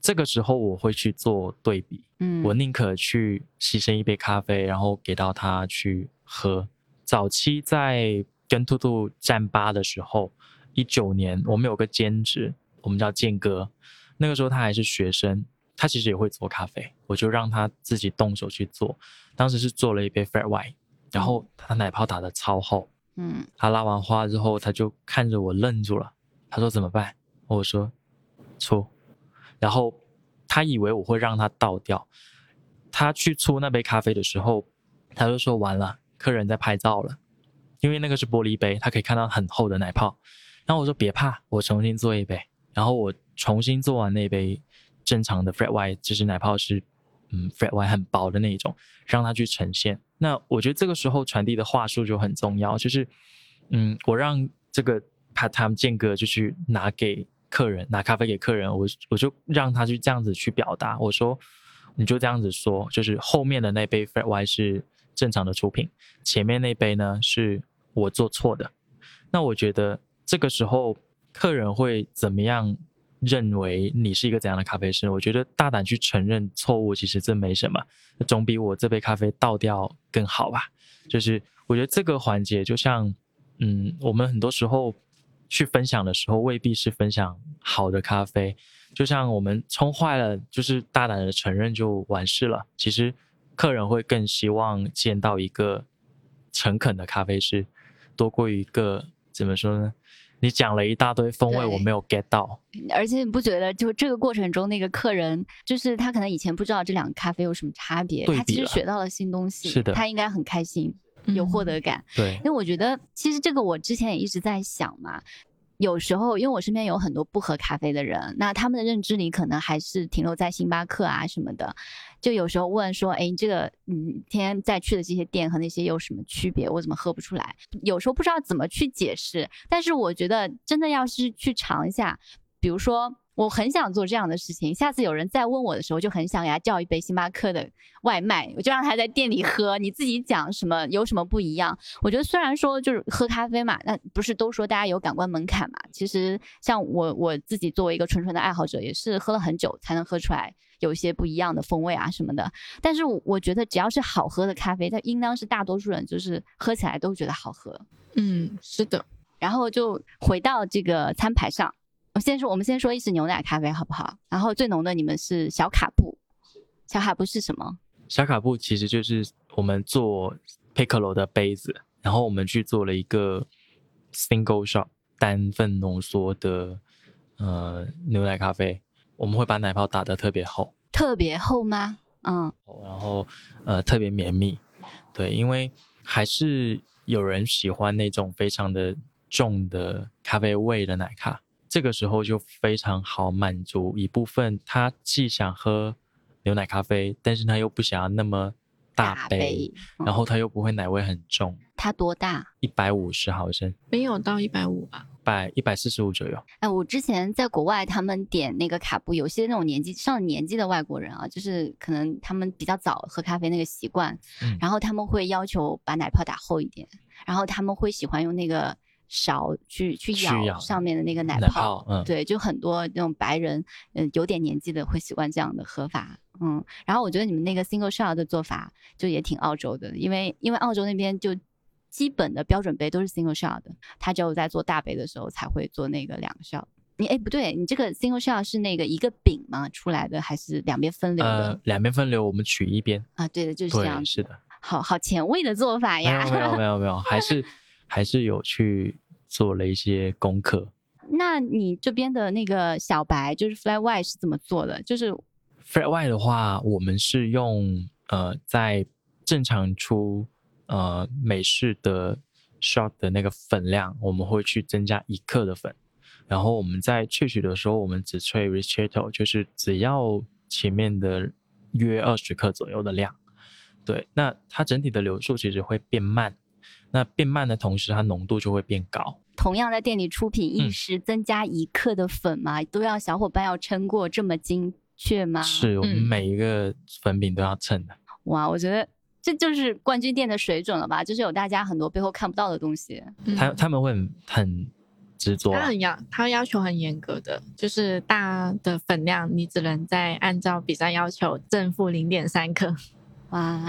这个时候我会去做对比，嗯，我宁可去牺牲一杯咖啡，然后给到他去喝。早期在跟兔兔战吧的时候，一九年我们有个兼职，我们叫健哥，那个时候他还是学生，他其实也会做咖啡，我就让他自己动手去做。当时是做了一杯 flat white，然后他奶泡打的超厚，嗯，他拉完花之后，他就看着我愣住了，他说怎么办？我说出。然后他以为我会让他倒掉，他去出那杯咖啡的时候，他就说完了，客人在拍照了，因为那个是玻璃杯，他可以看到很厚的奶泡。然后我说别怕，我重新做一杯。然后我重新做完那杯正常的 flat white，就是奶泡是嗯 flat white 很薄的那一种，让他去呈现。那我觉得这个时候传递的话术就很重要，就是嗯，我让这个 part time 间隔就去拿给。客人拿咖啡给客人，我我就让他去这样子去表达。我说，你就这样子说，就是后面的那杯 flat white 是正常的出品，前面那杯呢是我做错的。那我觉得这个时候客人会怎么样认为你是一个怎样的咖啡师。我觉得大胆去承认错误，其实这没什么，总比我这杯咖啡倒掉更好吧。就是我觉得这个环节，就像嗯，我们很多时候去分享的时候，未必是分享好的咖啡。就像我们冲坏了，就是大胆的承认就完事了。其实客人会更希望见到一个诚恳的咖啡师，多过一个怎么说呢？你讲了一大堆风味，我没有 get 到。而且你不觉得，就这个过程中，那个客人就是他可能以前不知道这两个咖啡有什么差别，他其实学到了新东西，是的他应该很开心，有获得感。对因为我觉得，其实这个我之前也一直在想嘛。有时候，因为我身边有很多不喝咖啡的人，那他们的认知里可能还是停留在星巴克啊什么的。就有时候问说：“哎，这个嗯，天天在去的这些店和那些有什么区别？我怎么喝不出来？”有时候不知道怎么去解释。但是我觉得，真的要是去尝一下，比如说，我很想做这样的事情。下次有人再问我的时候，就很想给他叫一杯星巴克的外卖，我就让他在店里喝。你自己讲什么有什么不一样？我觉得虽然说就是喝咖啡嘛，那不是都说大家有感官门槛嘛？其实像我我自己作为一个纯纯的爱好者，也是喝了很久才能喝出来有一些不一样的风味啊什么的。但是我我觉得只要是好喝的咖啡，它应当是大多数人就是喝起来都觉得好喝。嗯，是的，然后就回到这个餐牌上，我先说，我们先说意式牛奶咖啡好不好？然后最浓的你们是小卡布，小卡布是什么？小卡布其实就是我们做 Piccolo 的杯子，然后我们去做了一个 single shot 单份浓缩的呃牛奶咖啡，我们会把奶泡打得特别厚，特别厚吗？嗯，然后呃特别绵密，对，因为还是有人喜欢那种非常的重的咖啡味的奶咖，这个时候就非常好满足一部分他既想喝牛奶咖啡，但是他又不想要那么大杯，杯，嗯然后他又不会奶味很重，他多大？一百五十毫升，没有到一百五吧？百一百四十五左右。哎，我之前在国外，他们点那个卡布，有些那种年纪上了年纪的外国人啊，就是可能他们比较早喝咖啡那个习惯，嗯然后他们会要求把奶泡打厚一点，然后他们会喜欢用那个勺去去去舀舀上面的那个奶奶泡，嗯对，就很多那种白人，嗯、有点年纪的会习惯这样的喝法，嗯，然后我觉得你们那个 single shot 的做法就也挺澳洲的，因为因为澳洲那边就基本的标准杯都是 single shot 的，他只有在做大杯的时候才会做那个两个 shot。你哎不对，你这个 single shot 是那个一个饼吗出来的，还是两边分流的？呃，两边分流，我们取一边。啊，对的，就是这样。是的，好好前卫的做法没呀！有没有没有没有，还是还是有去做了一些功课。那你这边的那个小白就是 fly white 是怎么做的？就是 Flat White 的话，我们是用呃在正常出呃美式的 shot 的那个粉量，我们会去增加一克的粉，然后我们在萃取的时候，我们只萃 ristretto，就是只要前面的约二十克左右的量。对，那它整体的流速其实会变慢，那变慢的同时，它浓度就会变高。同样在店里出品一嗯时增加一克的粉嘛？都要小伙伴要称过这么精确吗？是我们嗯每一个粉饼都要称的。哇，我觉得这就是冠军店的水准了吧？就是有大家很多背后看不到的东西。嗯他他们会很很执着啊，他很要，他要求很严格的，就是大的粉量你只能在按照比赛要求正负零点三克。哇，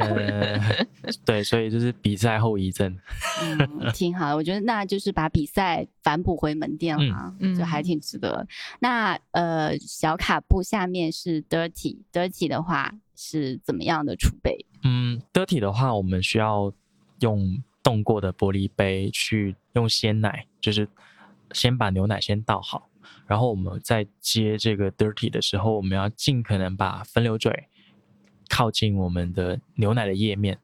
呃，[LAUGHS] 对，所以就是比赛后遗症。嗯，挺好的。我觉得那就是把比赛反哺回门店了啊，嗯就还挺值得。那呃，小卡布下面是 dirty，dirty 的话是怎么样的储备？嗯，dirty 的话，我们需要用冻过的玻璃杯去用鲜奶，就是先把牛奶先倒好，然后我们在接这个 dirty 的时候，我们要尽可能把分流嘴靠近我们的牛奶的液面，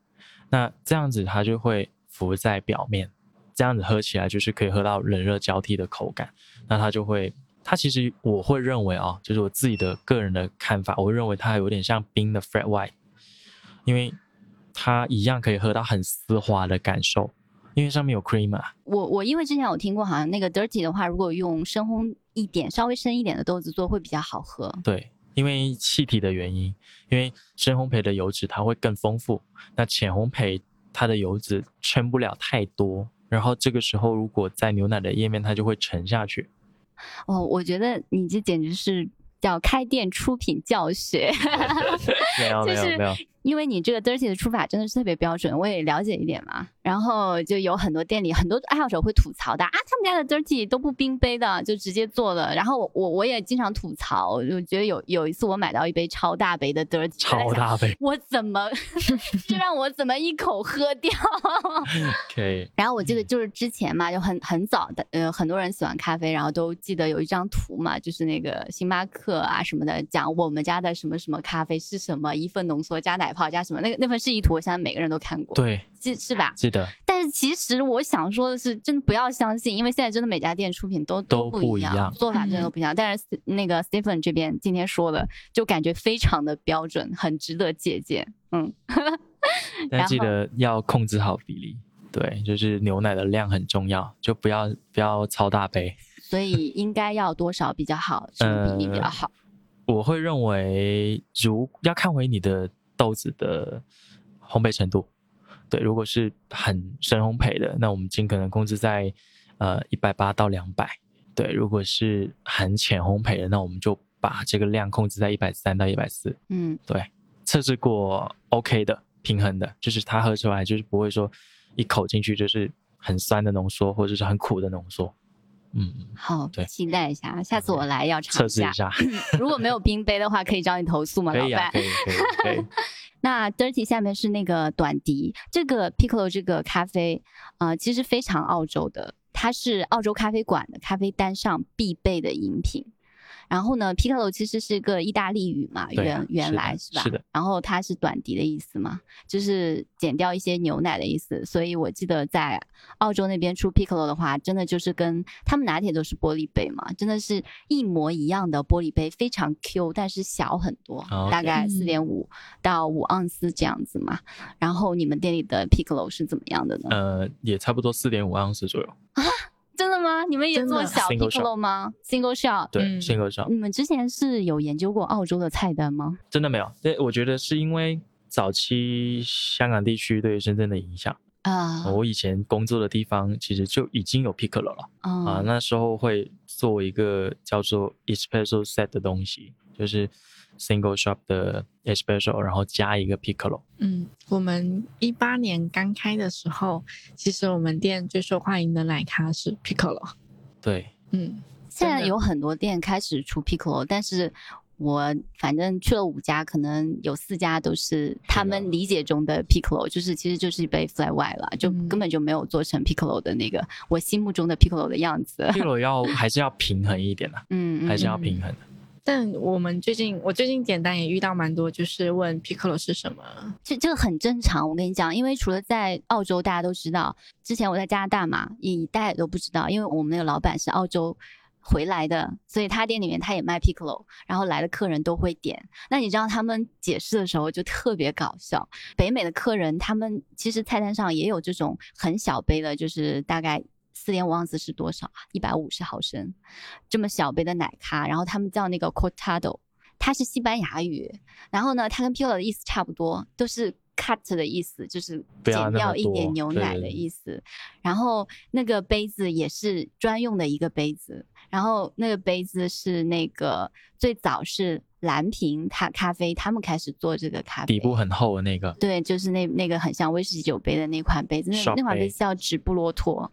那这样子它就会浮在表面，这样子喝起来就是可以喝到冷热交替的口感，那它就会。它其实我会认为啊、就是我自己的个人的看法，我会认为它有点像冰的 flat white，因为它一样可以喝到很丝滑的感受，因为上面有 cream 啊。我我因为之前有听过，好像那个 dirty 的话，如果用深烘一点、稍微深一点的豆子做会比较好喝。对，因为气体的原因，因为深烘焙的油脂它会更丰富，那浅烘焙它的油脂撑不了太多，然后这个时候如果在牛奶的液面，它就会沉下去。哦，我觉得你这简直是叫开店出品教学。[LAUGHS] [LAUGHS] 没有没就是有没有，因为你这个 dirty 的出法真的是特别标准，我也了解一点嘛。然后就有很多店里很多爱好者会吐槽的啊，他们家的 dirty 都不冰杯的，就直接做的。然后我我我也经常吐槽，我觉得有有一次我买到一杯超大杯的 dirty，超大杯我怎么 [LAUGHS] 就让我怎么一口喝掉？[LAUGHS] 可以，然后我记得就是之前嘛，就很很早的，呃，很多人喜欢咖啡，然后都记得有一张图嘛，就是那个星巴克啊什么的，讲我们家的什么什么咖啡是什么，一份浓缩加奶泡加什么，那个那份示意图，我相信每个人都看过，，对，记是吧？记得但是其实我想说的是，真的不要相信，因为现在真的每家店出品都都不一样做法真的都不一样。但是那个 Stephen 这边今天说的，就感觉非常的标准，很值得借鉴。嗯，[LAUGHS] 但记得要控制好比例。对，就是牛奶的量很重要，就不要不要超大杯。[LAUGHS] 所以应该要多少比较好，什么比例比较呃好？我会认为，如要看回你的豆子的烘焙程度。对，如果是很深烘焙的，那我们尽可能控制在呃一百八到两百。对，如果是很浅烘焙的，那我们就把这个量控制在一百三到一百四。嗯，对，测试过 OK 的，平衡的，就是它喝出来就是不会说一口进去就是很酸的浓缩，或者是很苦的浓缩。嗯，好，对期待一下，下次我来要尝测试一下，[LAUGHS] 如果没有冰杯的话，可以找你投诉吗，可以啊，老板可？以，可以，[LAUGHS] 可以。那 Dirty 下面是那个短笛，这个 Piccolo 这个咖啡，呃，其实非常澳洲的，它是澳洲咖啡馆的咖啡单上必备的饮品。然后呢，Piccolo 其实是个意大利语嘛，原原来是吧？是的。然后它是短笛的意思嘛，就是减掉一些牛奶的意思。所以我记得在澳洲那边出 Piccolo 的话，真的就是跟他们拿铁都是玻璃杯嘛，真的是一模一样的玻璃杯，非常 Q，但是小很多，哦大概嗯四点五到五盎司这样子嘛。然后你们店里的 Piccolo 是怎么样的呢？呃，也差不多四点五盎司左右。真的吗？你们也做小 Single Piccolo 吗？Single shot。对，嗯新歌上你们之前是有研究过澳洲的菜单吗？真的没有。对，我觉得是因为早期香港地区对深圳的影响。啊，我以前工作的地方其实就已经有 Piccolo 了啊，啊，那时候会做一个叫做 Espresso Set 的东西，就是 Single Shop 的 Espresso，然后加一个 Piccolo。嗯，我们一八年刚开的时候，其实我们店最受欢迎的奶咖是 Piccolo。对，嗯，现在有很多店开始出 Piccolo，但是我反正去了五家，可能有四家都是他们理解中的 Piccolo，就是其实就是一杯 flat white 了，就嗯根本就没有做成 Piccolo 的那个我心目中的 Piccolo 的样子。Piccolo 要还是要平衡一点的，[LAUGHS] 嗯，嗯还是要嗯平衡的。但我们最近，我最近简单也遇到蛮多，就是问 PICO 是什么。这这个很正常，我跟你讲，因为除了在澳洲，大家都知道，之前我在加拿大嘛，也大家也都不知道，因为我们那个老板是澳洲回来的，所以他店里面他也卖 PICO，然后来的客人都会点。那你知道他们解释的时候就特别搞笑，北美的客人他们其实菜单上也有这种很小杯的，就是大概。四点五盎司是多少啊？一百五十毫升，这么小杯的奶咖，然后他们叫那个 cortado，它是西班牙语，然后呢，它跟 Piccolo 的意思差不多，都是 cut 的意思，就是减掉一点牛奶的意思。然后那个杯子也是专用的一个杯子，然后那个杯子是那个最早是蓝瓶咖咖啡他们开始做这个咖啡，底部很厚的那个，对，就是那那个很像威士忌酒杯的那款杯子，那那款杯杯子叫直布罗陀。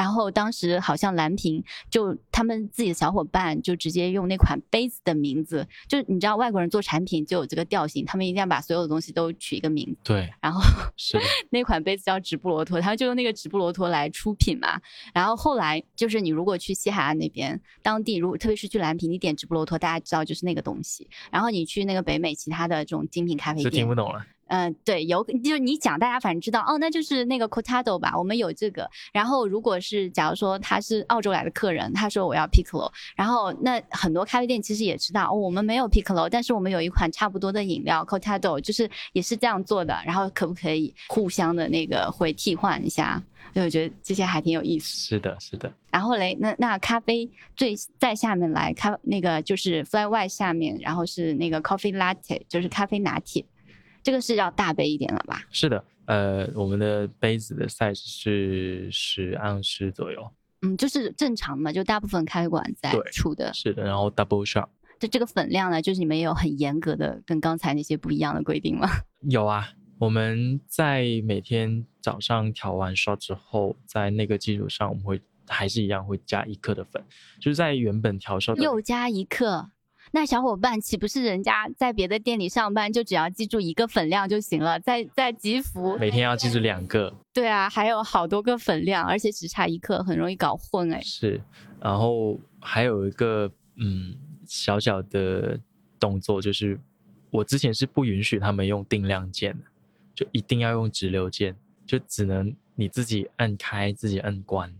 然后当时好像蓝瓶就他们自己的小伙伴就直接用那款杯子的名字，就你知道外国人做产品就有这个调性，他们一定要把所有的东西都取一个名字。对，然后是，[LAUGHS] 那款杯子叫直布罗陀，他们就用那个直布罗陀来出品嘛。然后后来就是你如果去西海岸那边，当地如果特别是去蓝瓶，你点直布罗陀，大家知道就是那个东西。然后你去那个北美其他的这种精品咖啡店就听不，懂了。嗯，对，有就是你讲，大家反正知道哦，那就是那个 cortado 吧，我们有这个。然后如果是假如说他是澳洲来的客人，他说我要 piccolo，然后那很多咖啡店其实也知道、哦、我们没有 piccolo，但是我们有一款差不多的饮料 cortado，就是也是这样做的。然后可不可以互相的那个会替换一下？所以我觉得这些还挺有意思。是的，是的，然后嘞，那那咖啡最在下面来，咖那个就是 fly white 下面，然后是那个 coffee latte，就是咖啡拿铁，这个是要大杯一点了吧？是的。呃，我们的杯子的 size 是十盎司左右。嗯，就是正常嘛，就大部分咖啡馆在对出的。是的，然后 double shot 这这个粉量呢，就是你们也有很严格的跟刚才那些不一样的规定吗？[LAUGHS] 有啊。我们在每天早上调完 shot 之后，在那个基础上，我们会还是一样会加一克的粉，就是在原本调 shot 的又加一克。那小伙伴岂不是人家在别的店里上班，就只要记住一个粉量就行了？在在吉福，每天要记住两个，对啊，还有好多个粉量，而且只差一克，很容易搞混哎。是，然后还有一个嗯小小的动作，就是我之前是不允许他们用定量键的，就一定要用直流键，就只能你自己按开，自己按关，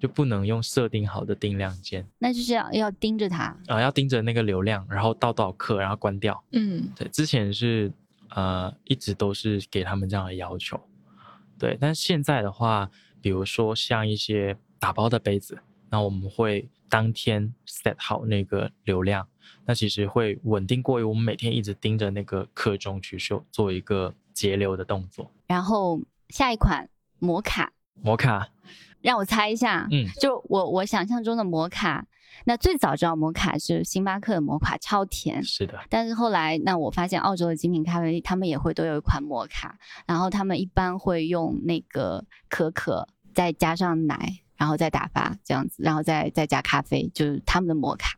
就不能用设定好的定量键那就是要要盯着它。啊、要盯着那个流量，然后到多少克，然后关掉。嗯，对，之前是呃一直都是给他们这样的要求，对，但是现在的话，比如说像一些打包的杯子，那我们会当天 set 好那个流量，那其实会稳定过于我们每天一直盯着那个克钟去做做一个节流的动作。然后下一款摩卡，摩卡，让我猜一下，嗯，就我我想象中的摩卡，那最早知道摩卡是星巴克的摩卡，超甜。是的，但是后来，那我发现澳洲的精品咖啡，他们也会都有一款摩卡，然后他们一般会用那个可可，再加上奶，然后再打发这样子，然后再再加咖啡，就是他们的摩卡。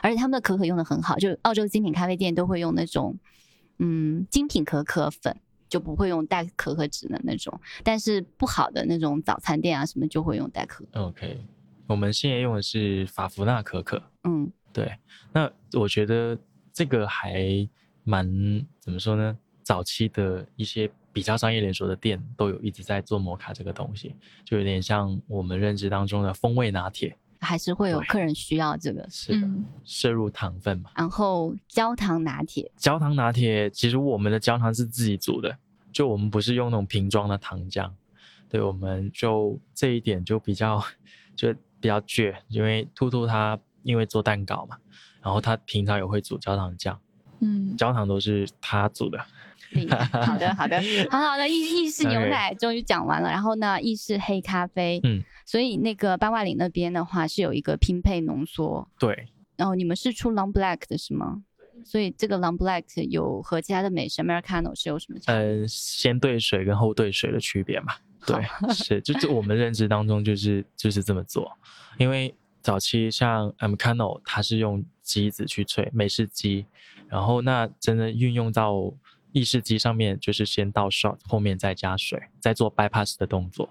而且他们的可可用的很好，就澳洲精品咖啡店都会用那种，嗯，精品可可粉，就不会用带可可脂的那种。但是不好的那种早餐店啊什么就会用带可可。OK，我们现在用的是法芙娜可可，嗯，对，那我觉得这个还蛮怎么说呢？早期的一些比较商业连锁的店都有一直在做摩卡这个东西，就有点像我们认知当中的风味拿铁，还是会有客人需要这个。是的，嗯摄入糖分嘛。然后焦糖拿铁，焦糖拿铁其实我们的焦糖是自己煮的，就我们不是用那种瓶装的糖浆，对，我们就这一点就比较就比较倔，因为兔兔他因为做蛋糕嘛，然后他平常也会煮焦糖酱。嗯，焦糖都是他煮的。厉害，好的，好的，[LAUGHS] 好好的。意意式牛奶终于讲完了，然后呢，意式黑咖啡，嗯，所以那个八卦岭那边的话是有一个拼配浓缩，对，然后你们是出 long black 的是吗？所以这个 long black 有和其他的美式 americano 是有什么差别？呃，先兑水跟后兑水的区别嘛。对，是，就是我们认知当中就是就是这么做，因为早期像 Americano 它是用机子去萃美式机，然后那真的运用到意式机上面，就是先倒 shot，后面再加水，再做 bypass 的动作。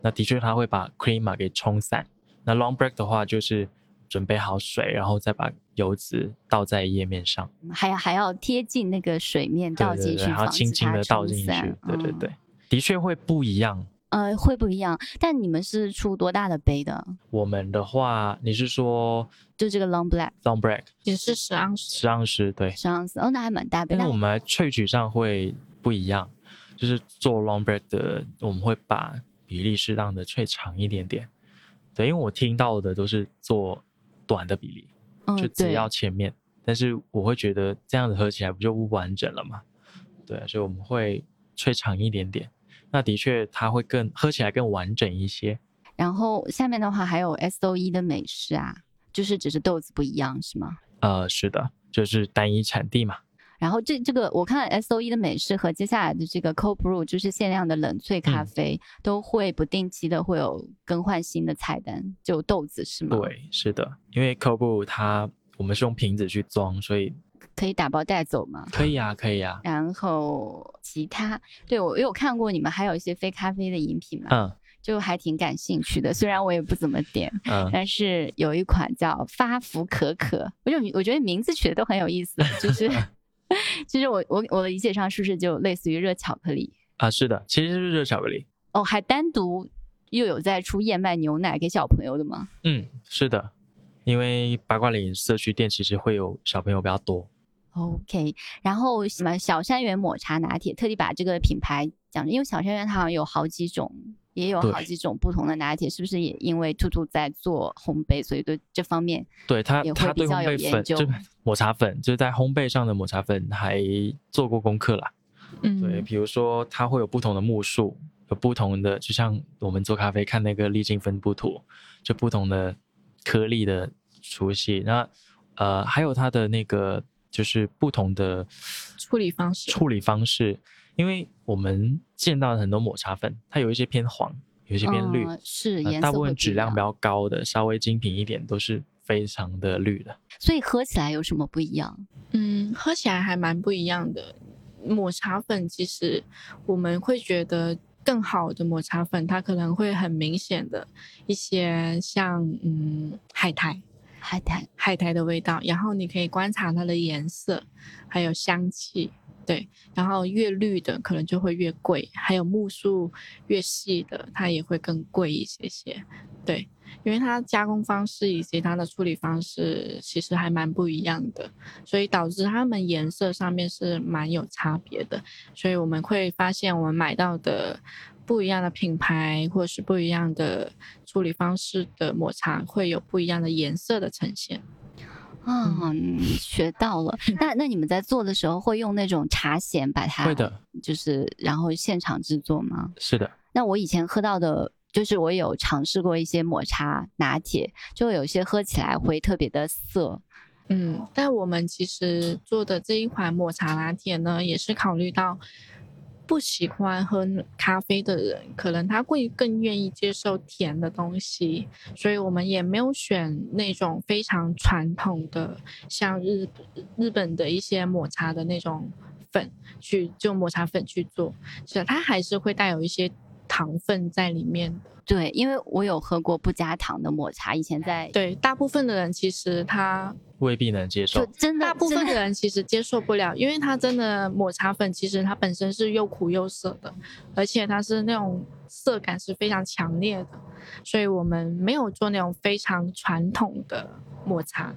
那的确它会把 creamer 给冲散。那 long break 的话就是准备好水，然后再把油脂倒在液面上。还要还要贴近那个水面倒进去，对然后轻轻它的倒进去对对对，的确会不一样。呃，会不一样。但你们是出多大的杯的？我们的话，你是说就这个 long black long black 也是十盎司。十盎司对，十盎司，哦，那还蛮大杯。那但是我们来萃取上会不一样，就是做 long black 的，我们会把比例适当的萃长一点点。对，因为我听到的都是做短的比例，嗯，就只要前面，但是我会觉得这样子喝起来不就不完整了吗？对，所以我们会萃长一点点。那的确，它会更喝起来更完整一些。然后下面的话还有 S O E 的美式啊，就是只是豆子不一样是吗？呃，是的，就是单一产地嘛。然后这这个我看 S O E 的美式和接下来的这个 Cold Brew 就是限量的冷萃咖嗯啡，都会不定期的会有更换新的菜单，就豆子是吗？，对，是的，因为 Co Brew 它我们是用瓶子去装，所以可以打包带走吗？可以啊，可以啊。然后其他，对我有看过你们还有一些非咖啡的饮品嘛，嗯就还挺感兴趣的。虽然我也不怎么点，嗯，[LAUGHS] 但是有一款叫发福可可，我就我觉得名字取的都很有意思，就是 [LAUGHS] 其实我我我的理解上是不是就类似于热巧克力啊，是的，其实是热巧克力。哦，还单独又有在出燕麦牛奶给小朋友的吗？嗯，是的，因为八卦岭社区店其实会有小朋友比较多。OK，然后什么小山园抹茶拿铁，特地把这个品牌讲，因为小山园它好像有好几种，也有好几种不同的拿铁，是不是也因为兔兔在做烘焙，所以对这方面对它它对比较有烘焙粉，研究就 [LAUGHS] 抹茶粉，就是在烘焙上的抹茶粉还做过功课啦。嗯，对，比如说它会有不同的目数，有不同的，就像我们做咖啡看那个粒径分布图，就不同的颗粒的粗细。那呃，还有它的那个就是不同的处理方式。处理方式，因为我们见到很多抹茶粉，它有一些偏黄，有一些偏绿，嗯是呃大部分质量比较高的，稍微精品一点都是非常的绿的。所以喝起来有什么不一样？嗯，喝起来还蛮不一样的。抹茶粉其实我们会觉得更好的抹茶粉，它可能会很明显的一些像嗯海苔。海苔。海苔的味道，然后你可以观察它的颜色，还有香气，对，然后越绿的可能就会越贵，还有木数越细的它也会更贵一些些，对，因为它加工方式以及它的处理方式其实还蛮不一样的，所以导致它们颜色上面是蛮有差别的，所以我们会发现我们买到的不一样的品牌或者是不一样的处理方式的抹茶会有不一样的颜色的呈现。啊、嗯学到了。[LAUGHS] 那那你们在做的时候会用那种茶筅把它会的，就是然后现场制作吗？是的，那我以前喝到的，就是我有尝试过一些抹茶拿铁，就有些喝起来会特别的涩。嗯，但我们其实做的这一款抹茶拿铁呢，也是考虑到不喜欢喝咖啡的人，可能他会更愿意接受甜的东西，所以我们也没有选那种非常传统的，像日日本的一些抹茶的那种粉去就抹茶粉去做，是它还是会带有一些糖分在里面的。对，因为我有喝过不加糖的抹茶，以前在对，大部分的人其实他未必能接受。就真的大部分的的人其实接受不了，因为它真的抹茶粉其实它本身是又苦又涩的，而且它是那种涩感是非常强烈的，所以我们没有做那种非常传统的抹茶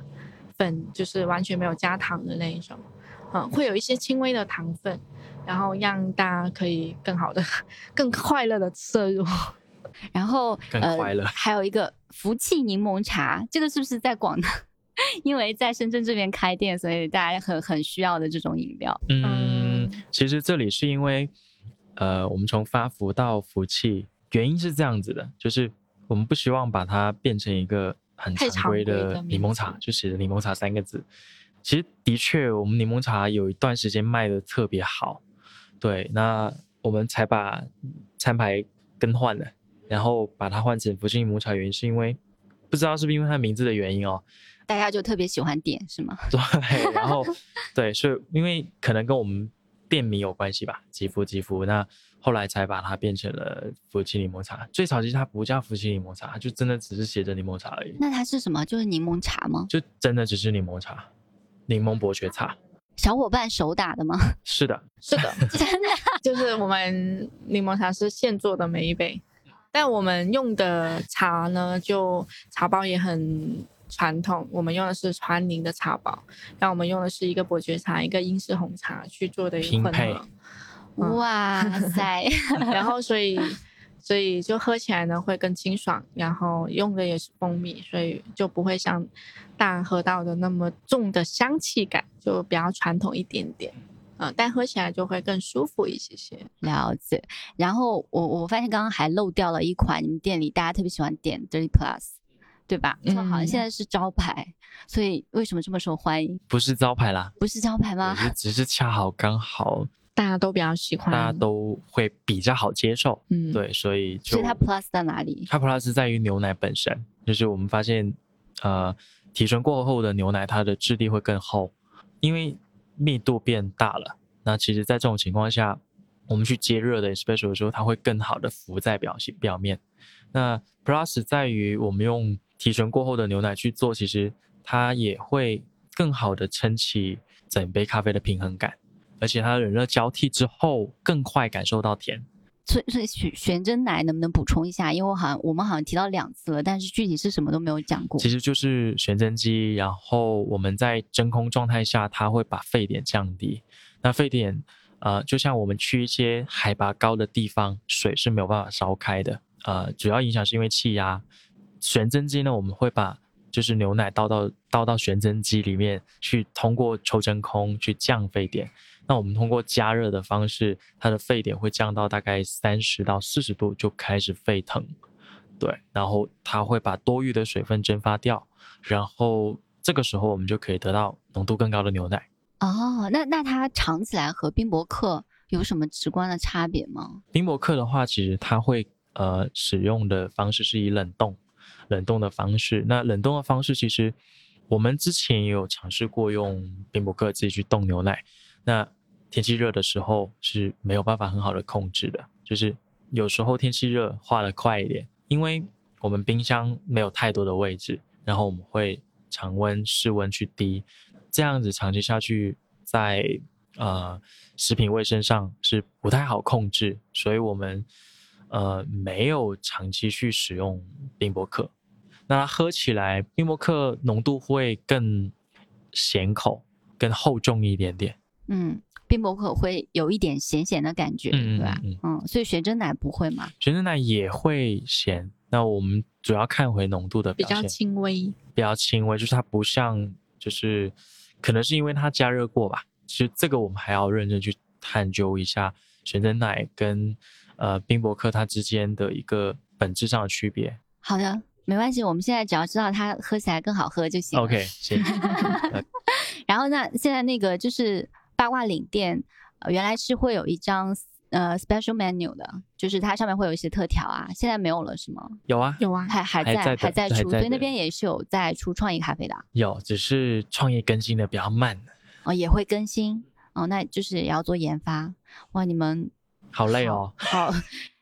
粉，就是完全没有加糖的那一种，嗯，会有一些轻微的糖分，然后让大家可以更好的、更快乐的摄入。[LAUGHS] 然后更快乐呃，还有一个福气柠檬茶，这个是不是在广南？[LAUGHS] 因为在深圳这边开店，所以大家很很需要的这种饮料。嗯嗯，其实这里是因为，呃，我们从发福到福气，原因是这样子的，就是我们不希望把它变成一个很常规的柠檬茶，就写着柠檬茶三个字。其实的确，我们柠檬茶有一段时间卖的特别好，对，那我们才把餐牌更换了，然后把它换成福星柠檬茶，原因是因为不知道是不是因为它名字的原因哦，大家就特别喜欢点，是吗？[LAUGHS] 对，然后对，是因为可能跟我们店名有关系吧，吉福吉福。那后来才把它变成了福气柠檬茶。最早其实它不叫福气柠檬茶，它就真的只是写着柠檬茶而已，那它是什么？就是柠檬茶吗？就真的只是柠檬茶，柠檬伯爵茶。小伙伴手打的吗？[LAUGHS] 是的，[LAUGHS] 是的，[LAUGHS] 真的？就是我们柠檬茶是现做的每一杯，但我们用的茶呢，就茶包也很传统，我们用的是川宁的茶包，然后我们用的是一个伯爵茶，一个英式红茶去做的一个混拼配合，嗯哇塞！然后所以所以就喝起来呢会更清爽，然后用的也是蜂蜜，所以就不会像大人喝到的那么重的香气感，就比较传统一点点。嗯，但喝起来就会更舒服一些些。了解。然后我我发现刚刚还漏掉了一款，你们店里大家特别喜欢点 Dirty Plus，对吧？嗯好像嗯现在是招牌，所以为什么这么受欢迎？不是招牌啦，不是招牌吗只是恰好刚好大家都比较喜欢，大家都会比较好接受，嗯，对，所以就所以它 Plus 在哪里？它 Plus 在于牛奶本身，就是我们发现，呃，提纯过后的牛奶它的质地会更厚，因为密度变大了。那其实，在这种情况下，我们去接热的 espresso 的时候，它会更好的浮在表现表面。那 Plus 在于我们用提纯过后的牛奶去做，其实它也会更好的撑起整杯咖啡的平衡感，而且它冷热交替之后，更快感受到甜。所以所以玄玄真奶能不能补充一下？因为我好像我们好像提到两次了，但是具体是什么都没有讲过。其实就是旋蒸机，然后我们在真空状态下，它会把沸点降低。那沸点，呃，就像我们去一些海拔高的地方，水是没有办法烧开的。呃，主要影响是因为气压。旋蒸机呢，我们会把就是牛奶倒到倒到旋蒸机里面去，通过抽真空去降沸点。那我们通过加热的方式，它的沸点会降到大概三十到四十度就开始沸腾，对，然后它会把多余的水分蒸发掉，然后这个时候我们就可以得到浓度更高的牛奶。哦，那那它尝起来和冰博客有什么直观的差别吗？冰博客的话，其实它会呃使用的方式是以冷冻。冷冻的方式，那冷冻的方式其实我们之前也有尝试过用冰博克自己去冻牛奶。那天气热的时候是没有办法很好的控制的，就是有时候天气热化的快一点，因为我们冰箱没有太多的位置，然后我们会常温室温去滴，这样子长期下去在呃食品卫生上是不太好控制，所以我们呃没有长期去使用冰博克。那它喝起来，冰博克浓度会更咸口、更厚重一点点。嗯，冰博克会有一点咸咸的感觉，对吧？嗯，所以玄真奶不会吗？玄真奶也会咸。那我们主要看回浓度的比较轻微，比较轻微，就是它不像，就是可能是因为它加热过吧。其实这个我们还要认真去探究一下玄真奶跟呃冰博克它之间的一个本质上的区别。好的。没关系，我们现在只要知道它喝起来更好喝就行。OK，行。[LAUGHS] 然后那现在那个就是八卦岭店，呃原来是会有一张呃 special menu 的，就是它上面会有一些特调啊，现在没有了是吗？有啊，有啊，还还在还在出，所以那边也是有在出创意咖啡的。有，只是创意更新的比较慢。哦，也会更新哦，那就是也要做研发。哇，你们好累哦。好。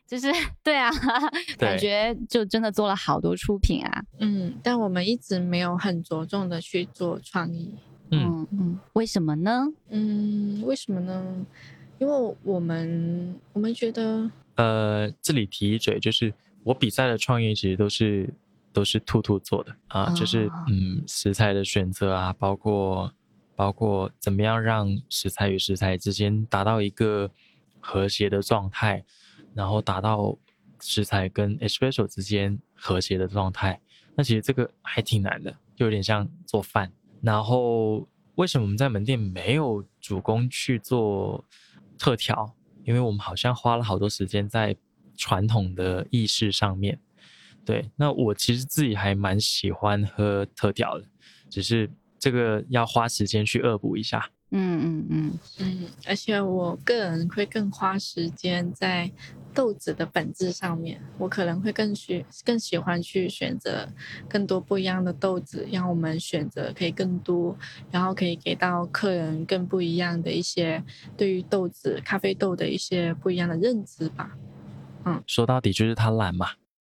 就是对啊，[LAUGHS] 感觉就真的做了好多出品啊。嗯，但我们一直没有很着重的去做创意。嗯嗯，为什么呢？嗯，为什么呢？因为我们我们觉得，呃，这里提一嘴，就是我比赛的创意其实都是都是兔兔做的啊，就是嗯食材的选择啊，包括包括怎么样让食材与食材之间达到一个和谐的状态。然后达到食材跟 espresso 之间和谐的状态，那其实这个还挺难的，就有点像做饭。然后为什么我们在门店没有主攻去做特调？因为我们好像花了好多时间在传统的意式上面。对，那我其实自己还蛮喜欢喝特调的，只是这个要花时间去恶补一下。嗯嗯嗯嗯，而且我个人会更花时间在。豆子的本质上面，我可能会更喜更喜欢去选择更多不一样的豆子，让我们选择可以更多，然后可以给到客人更不一样的一些对于豆子、咖啡豆的一些不一样的认知吧。嗯，说到底就是他懒嘛。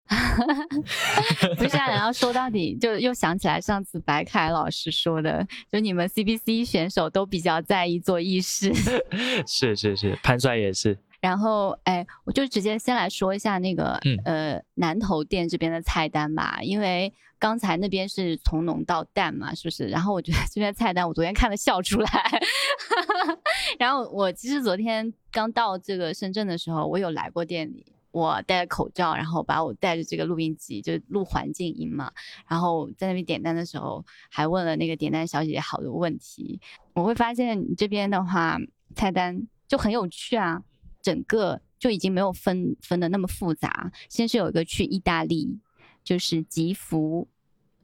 [LAUGHS] 不是啊，然后说到底就又想起来上次白凯老师说的，就你们 CBC 选手都比较在意做意式。[LAUGHS] 是是是，潘帅也是。然后，哎，我就直接先来说一下那个，呃，南头店这边的菜单吧，因为刚才那边是从浓到淡嘛，是不是？然后我觉得这边菜单，我昨天看了笑出来。[LAUGHS] 然后我其实昨天刚到这个深圳的时候，我有来过店里，我戴着口罩，然后把我带着这个录音机，就录环境音嘛。然后在那边点单的时候，还问了那个点单小姐姐好多问题。我会发现你这边的话，菜单就很有趣啊。整个就已经没有分分的那么复杂。先是有一个去意大利，就是吉福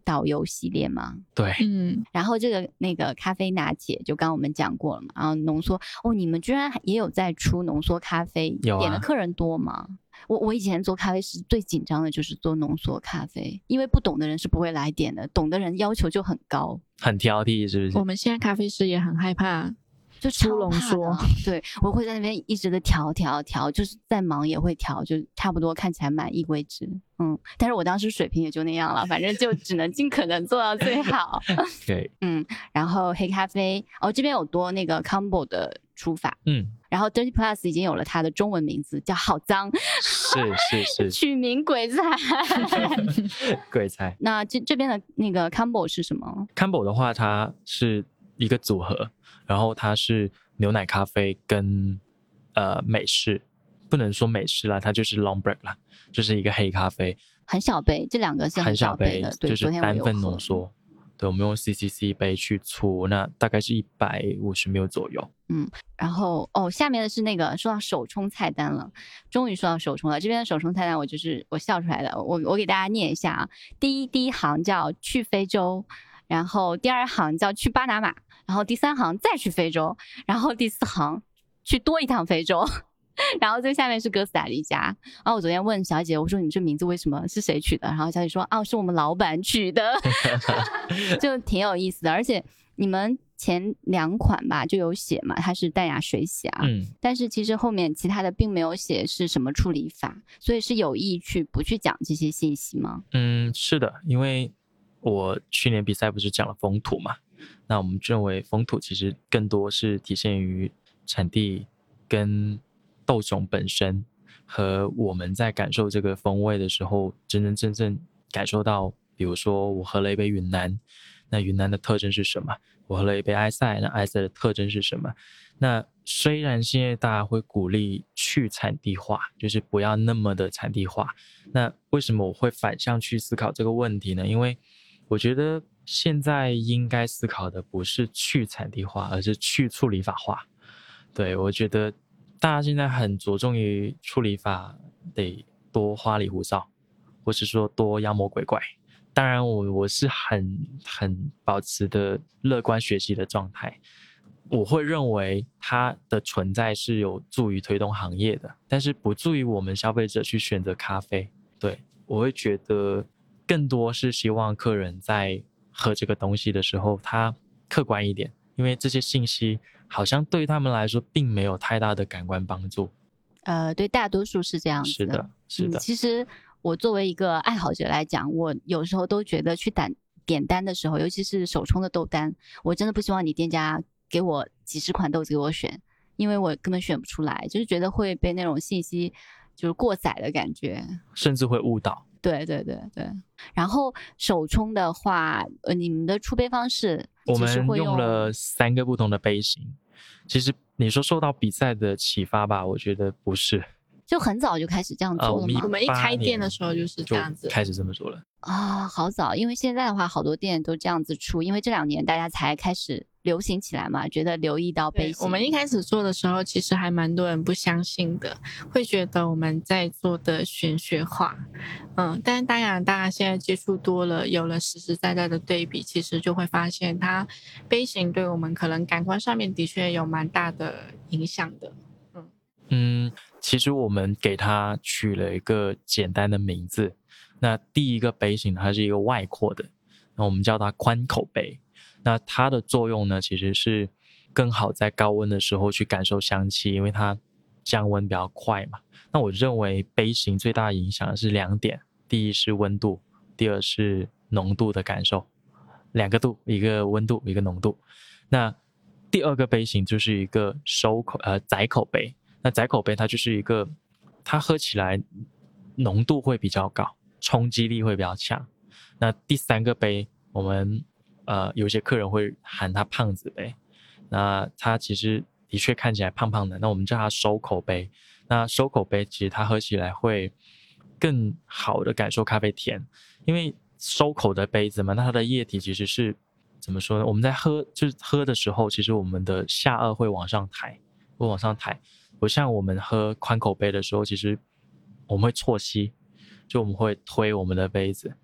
导游系列嘛。对，嗯。然后这个那个咖啡拿铁，就刚我们讲过了嘛。然后浓缩，哦，你们居然也有在出浓缩咖啡？有。点的客人多吗？我我以前做咖啡师最紧张的就是做浓缩咖啡，因为不懂的人是不会来点的，懂的人要求就很高，很挑剔，是不是？我们现在咖啡师也很害怕。就出笼说，[LAUGHS] 对 [LAUGHS] 我会在那边一直的调调调，就是再忙也会调，就差不多看起来满意为止。嗯，但是我当时水平也就那样了，反正就只能尽可能做到最好。[LAUGHS] 对，嗯，然后黑咖啡哦，这边有多那个 combo 的出法，嗯，然后 Dirty Plus 已经有了它的中文名字，叫好脏，是是是，取名鬼才，鬼才。那这这边的那个 combo 是什么？combo 的话，它是一个组合。然后它是牛奶咖啡跟呃美式，不能说美式啦，它就是 long break 啦，就是一个黑咖啡。很小杯，这两个是很小杯的，对，就是单份浓缩。对，我们用 CCC 杯去搓，那大概是一百五十 ml 左右。嗯然后哦，下面的是那个说到手冲菜单了，终于说到手冲了。这边的手冲菜单我就是我笑出来的，我我给大家念一下啊。第一第一行叫去非洲，然后第二行叫去巴拿马，然后第三行再去非洲，然后第四行去多一趟非洲。[LAUGHS] 然后最下面是哥斯达黎加，然后我昨天问小姐，我说你这名字为什么是谁取的？然后小姐说，哦，是我们老板取的，[LAUGHS] 就挺有意思的。而且你们前两款吧就有写嘛，它是淡雅水洗啊，嗯，但是其实后面其他的并没有写是什么处理法，所以是有意去不去讲这些信息吗？嗯，是的，因为我去年比赛不是讲了风土嘛，那我们认为风土其实更多是体现于产地跟豆种本身和我们在感受这个风味的时候，真真正正感受到，比如说我喝了一杯云南，那云南的特征是什么？我喝了一杯埃塞，那埃塞的特征是什么？那虽然现在大家会鼓励去产地化，就是不要那么的产地化，那为什么我会反向去思考这个问题呢？因为我觉得现在应该思考的不是去产地化，而是去处理法化。对我觉得大家现在很着重于处理法得多花里胡哨，或是说多妖魔鬼怪。当然我，我是很很保持的乐观学习的状态。我会认为它的存在是有助于推动行业的，但是不助于我们消费者去选择咖啡。对我会觉得更多是希望客人在喝这个东西的时候，他客观一点，因为这些信息好像对他们来说并没有太大的感官帮助。呃，对，大多数是这样子是的，是嗯的，其实我作为一个爱好者来讲，我有时候都觉得去点点单的时候，尤其是手冲的豆单，我真的不希望你店家给我几十款豆子给我选，因为我根本选不出来，就是觉得会被那种信息就是过载的感觉。甚至会误导。对对对对。然后手冲的话，呃，你们的出杯方式我们用了三个不同的杯型。其实你说受到比赛的启发吧，我觉得不是。就很早就开始这样啊，我们做了吗？我们一开店的时候就是这样子开始这么做了。啊，好早，因为现在的话，好多店都这样子出，因为这两年大家才开始流行起来嘛，觉得留意到杯对，型。我们一开始做的时候，其实还蛮多人不相信的，会觉得我们在做的玄学化。嗯，但是当然，大家现在接触多了，有了实实在在的对比，其实就会发现它杯型对我们可能感官上面的确有蛮大的影响的。嗯，其实我们给它取了一个简单的名字。那第一个杯型它是一个外扩的，那我们叫它宽口杯。那它的作用呢，其实是更好在高温的时候去感受香气，因为它降温比较快嘛。那我认为杯型最大影响是两点：第一是温度，第二是浓度的感受。两个度，一个温度，一个浓度。那第二个杯型就是一个收口呃窄口杯。那窄口杯它就是一个，它喝起来浓度会比较高，冲击力会比较强。那第三个杯，我们呃有些客人会喊他胖子杯，那他其实的确看起来胖胖的，那我们叫它收口杯。那收口杯其实它喝起来会更好的感受咖啡甜，因为收口的杯子嘛，那它的液体其实是怎么说呢？我们在喝就是喝的时候，其实我们的下颚会往上抬，会往上抬。不像我们喝宽口杯的时候，其实我们会错吸，就我们会推我们的杯子。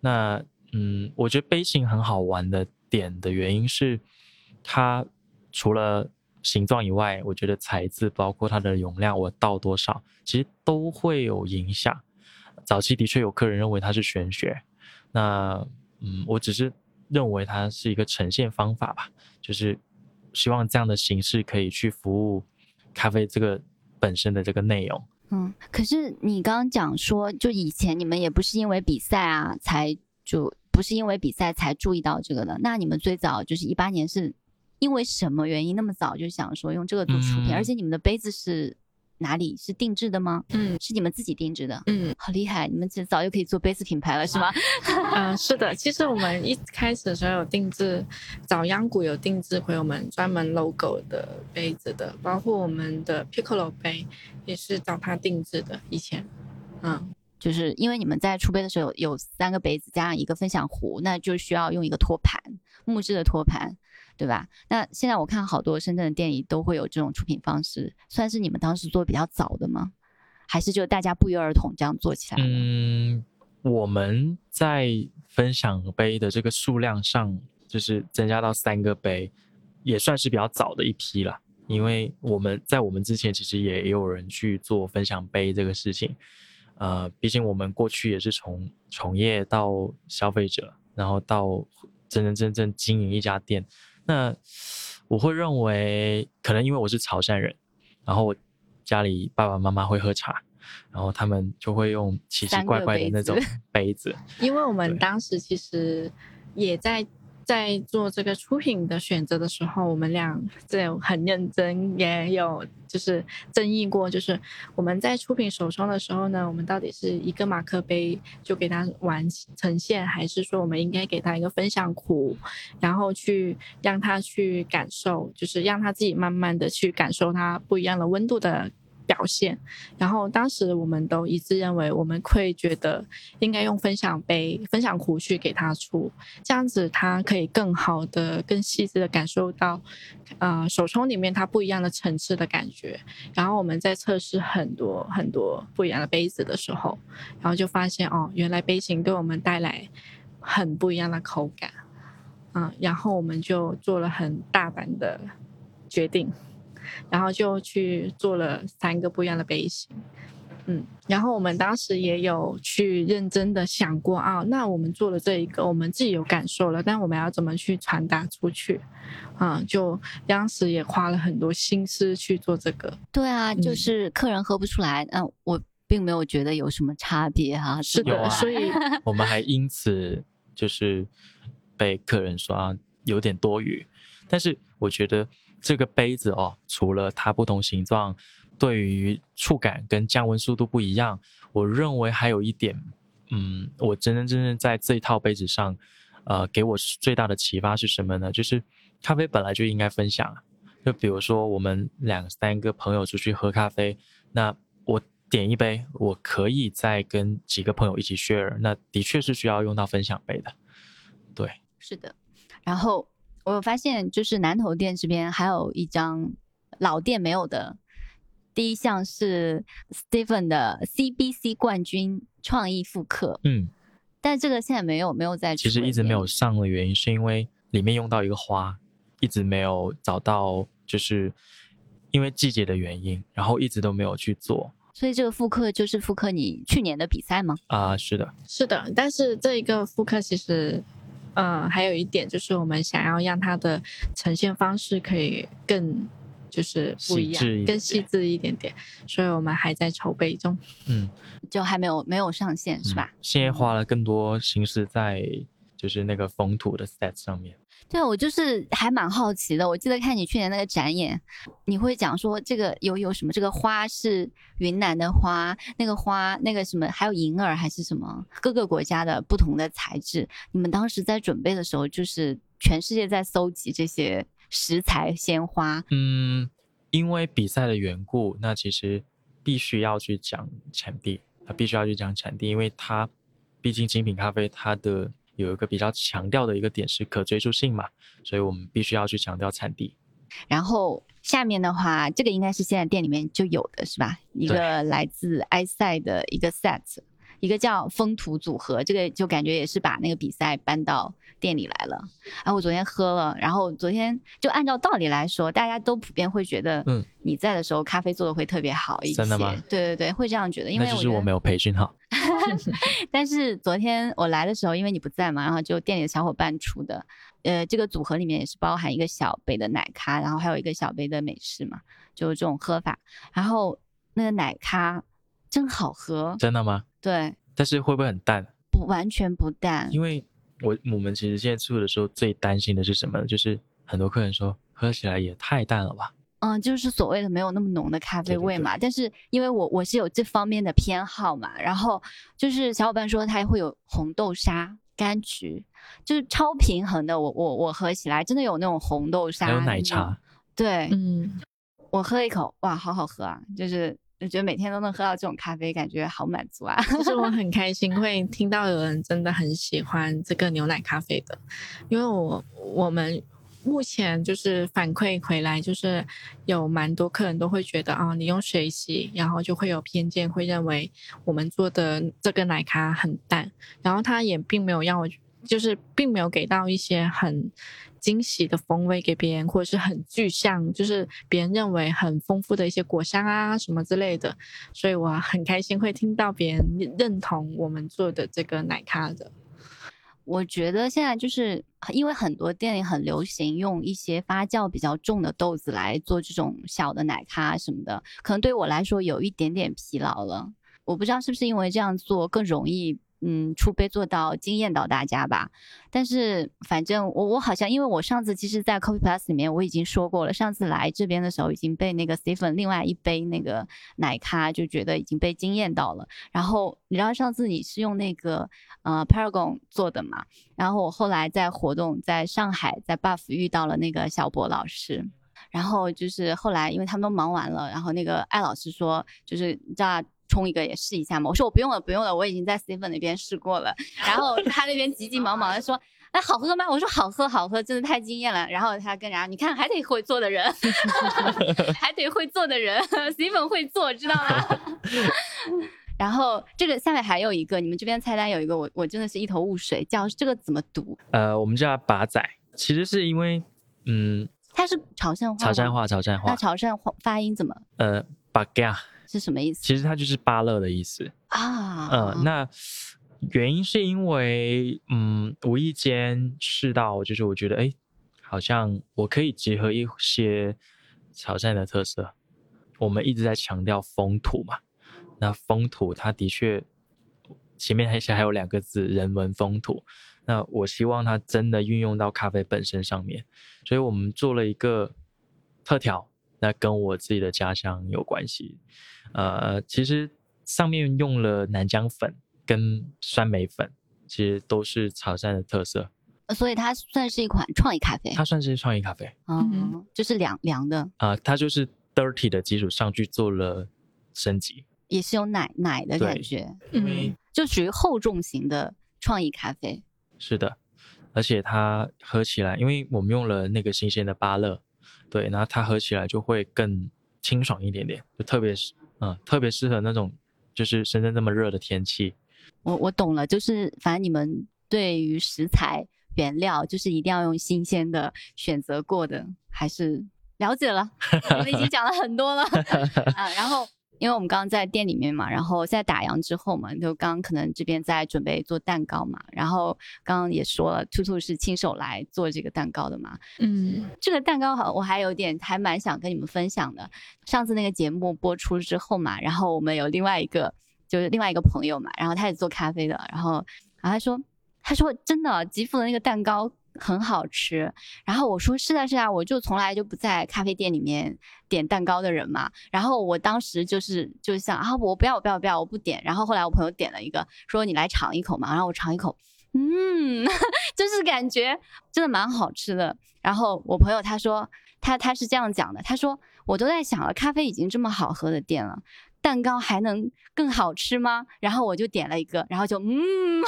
那嗯，我觉得杯型很好玩的点的原因是，它除了形状以外，我觉得材质包括它的容量，我倒多少，其实都会有影响。早期的确有客人认为它是玄学，那嗯，我只是认为它是一个呈现方法吧，就是希望这样的形式可以去服务。咖啡这个本身的这个内容，嗯，可是你刚刚讲说，就以前你们也不是因为比赛啊，才就不是因为比赛才注意到这个的。那你们最早就是一八年，是因为什么原因那么早就想说用这个做出品？嗯而且你们的杯子是哪里是定制的吗？嗯是你们自己定制的？嗯，好厉害！你们其实早就可以做杯子品牌了，是吗？[LAUGHS] 嗯，是的，其实我们一开始的时候有定制，找央谷有定制回我们专门 logo 的杯子的，包括我们的 Piccolo 杯也是找他定制的。以前，嗯，就是因为你们在出杯的时候有三个杯子加上一个分享壶，那就需要用一个托盘，木质的托盘，对吧？那现在我看好多深圳的店里都会有这种出品方式，算是你们当时做比较早的吗？还是就大家不约而同这样做起来？嗯，我们在分享杯的这个数量上，就是增加到三个杯，也算是比较早的一批了。因为我们在我们之前其实也有人去做分享杯这个事情，呃，毕竟我们过去也是从从业到消费者，然后到真真正正经营一家店。那我会认为，可能因为我是潮汕人，然后我家里爸爸妈妈会喝茶，然后他们就会用奇奇怪怪的那种杯子，因为我们当时其实也在在做这个出品的选择的时候，我们俩这很认真，也有就是争议过，就是我们在出品手冲的时候呢，我们到底是一个马克杯就给它完呈现，还是说我们应该给他一个分享壶，然后去让他去感受，就是让他自己慢慢的去感受它不一样的温度的。表现，然后当时我们都一致认为，我们会觉得应该用分享杯、分享壶去给他出，这样子他可以更好的、更细致的感受到，呃，手冲里面它不一样的层次的感觉。然后我们在测试很多很多不一样的杯子的时候，然后就发现哦，原来杯型给我们带来很不一样的口感，嗯，然后我们就做了很大胆的决定。然后就去做了三个不一样的杯型，嗯，然后我们当时也有去认真的想过啊，那我们做了这一个，我们自己有感受了，但我们要怎么去传达出去？啊，就当时也花了很多心思去做这个。对啊，就嗯是客人喝不出来，那、我并没有觉得有什么差别哈、是的，有啊所以 [LAUGHS] 我们还因此就是被客人说啊有点多余，但是我觉得这个杯子哦，除了它不同形状对于触感跟降温速度不一样，我认为还有一点，嗯，我真真正正在这一套杯子上，呃，给我最大的启发是什么呢？就是咖啡本来就应该分享啊，就比如说我们两三个朋友出去喝咖啡，那我点一杯，我可以再跟几个朋友一起 share，那的确是需要用到分享杯的。对，是的，然后我发现，就是南头店这边还有一张老店没有的，第一项是 Stephen 的 CBC 冠军创意复刻，嗯，但这个现在没有没有在其实一直没有上的原因是因为里面用到一个花，一直没有找到，就是因为季节的原因，然后一直都没有去做。所以这个复刻就是复刻你去年的比赛吗？啊、是的，是的，但是这一个复刻其实，呃，还有一点就是我们想要让它的呈现方式可以更就是不一样细一，更细致一点点，所以我们还在筹备中。嗯，就还没有没有上线是吧？嗯现在花了更多心思在就是那个风土的 set 上面。对，我就是还蛮好奇的。我记得看你去年那个展演，你会讲说这个有有什么？这个花是云南的花，那个花那个什么，还有银耳还是什么？各个国家的不同的材质。你们当时在准备的时候，就是全世界在搜集这些食材鲜花。嗯，因为比赛的缘故，那其实必须要去讲产地，它必须要去讲产地，因为它毕竟精品咖啡它的有一个比较强调的一个点是可追溯性嘛，所以我们必须要去强调产地。然后下面的话，这个应该是现在店里面就有的是吧？一个来自埃塞的一个 set，一个叫风土组合，这个就感觉也是把那个比赛搬到店里来了。啊，我昨天喝了，然后昨天就按照道理来说，大家都普遍会觉得，嗯，你在的时候咖啡做的会特别好一些。真的吗对对对，会这样觉得，因为那就是我没有培训好。[LAUGHS] [LAUGHS] 但是昨天我来的时候，因为你不在嘛，然后就店里的小伙伴出的，呃，这个组合里面也是包含一个小杯的奶咖，然后还有一个小杯的美式嘛，就是这种喝法。然后那个奶咖真好喝，真的吗？对，但是会不会很淡？不完全不淡，因为我我们其实现在出的时候最担心的是什么呢？就是很多客人说喝起来也太淡了吧。嗯，就是所谓的没有那么浓的咖啡对对味嘛。但是因为我我是有这方面的偏好嘛，然后就是小伙伴说它会有红豆沙、柑橘，就是超平衡的。我我我喝起来真的有那种红豆沙，还有奶茶，对，嗯，我喝一口，哇，好好喝啊！就是我觉得每天都能喝到这种咖啡，感觉好满足啊！就是我很开心会听到有人真的很喜欢这个牛奶咖啡的，因为我我们目前就是反馈回来，就是有蛮多客人都会觉得啊，你用水洗，然后就会有偏见，会认为我们做的这个奶咖很淡，然后他也并没有让我，就是并没有给到一些很。惊喜的风味给别人，或者是很具象，就是别人认为很丰富的一些果香啊什么之类的，所以我很开心会听到别人认同我们做的这个奶咖的。我觉得现在就是因为很多店里很流行用一些发酵比较重的豆子来做这种小的奶咖什么的，可能对我来说有一点点疲劳了。我不知道是不是因为这样做更容易。嗯，出杯做到惊艳到大家吧。但是反正我我好像，因为我上次其实，在 Coffee Plus 里面我已经说过了，上次来这边的时候已经被那个 Stephen 另外一杯那个奶咖就觉得已经被惊艳到了。然后你知道上次你是用那个呃 Paragon 做的嘛？然后我后来在活动在上海在 Buff 遇到了那个小博老师，然后就是后来因为他们都忙完了，然后那个艾老师说就是你知道。冲一个也试一下嘛？我说我不用了，不用了，我已经在 Steven 那边试过了。然后他那边急急忙忙的说：“哎，好喝吗？”我说：“好喝，好喝，真的太惊艳了。”然后他跟然后你看还得会做的人，[LAUGHS] 还得会做的人，Steven 会做，知道吗？[LAUGHS] 然后这个下面还有一个，你们这边菜单有一个，我我真的是一头雾水，叫这个怎么读？呃，我们叫把仔，其实是因为嗯，它是潮汕话，潮汕话，潮汕话。那潮汕话发音怎么？呃，巴嘎。是什么意思？其实它就是巴乐的意思啊。嗯，那原因是因为，嗯，无意间试到，就是我觉得，哎，好像我可以结合一些潮汕的特色。我们一直在强调风土嘛，那风土它的确前面还还有两个字人文风土。那我希望它真的运用到咖啡本身上面，所以我们做了一个特调。那跟我自己的家乡有关系，呃，其实上面用了南姜粉跟酸梅粉，其实都是潮汕的特色，所以它算是一款创意咖啡。它算是创意咖啡，嗯，就是凉凉的啊，它就是 dirty 的基础上去做了升级，也是有奶奶的感觉，嗯，就属于厚重型的创意咖啡。是的，而且它喝起来，因为我们用了那个新鲜的芭乐。对，然后它喝起来就会更清爽一点点，就特别是嗯，特别适合那种就是深圳那么热的天气。我我懂了，就是反正你们对于食材原料就是一定要用新鲜的，选择过的，还是了解了。[LAUGHS] 我们已经讲了很多了 [LAUGHS] 啊，然后。因为我们刚刚在店里面嘛，然后在打烊之后嘛，就刚刚可能这边在准备做蛋糕嘛，然后刚刚也说了，兔兔是亲手来做这个蛋糕的嘛，嗯，这个蛋糕好，我还有点还蛮想跟你们分享的。上次那个节目播出之后嘛，然后我们有另外一个就是另外一个朋友嘛，然后他也做咖啡的，然后然后他说他说真的吉福的那个蛋糕。很好吃，然后我说是啊是啊，我就从来就不在咖啡店里面点蛋糕的人嘛。然后我当时就是就想啊，我不要我不要不要，我不点。然后后来我朋友点了一个，说你来尝一口嘛。然后我尝一口，嗯，[LAUGHS] 就是感觉真的蛮好吃的。然后我朋友他说他他是这样讲的，他说我都在想了，咖啡已经这么好喝的店了。蛋糕还能更好吃吗？然后我就点了一个，然后就嗯，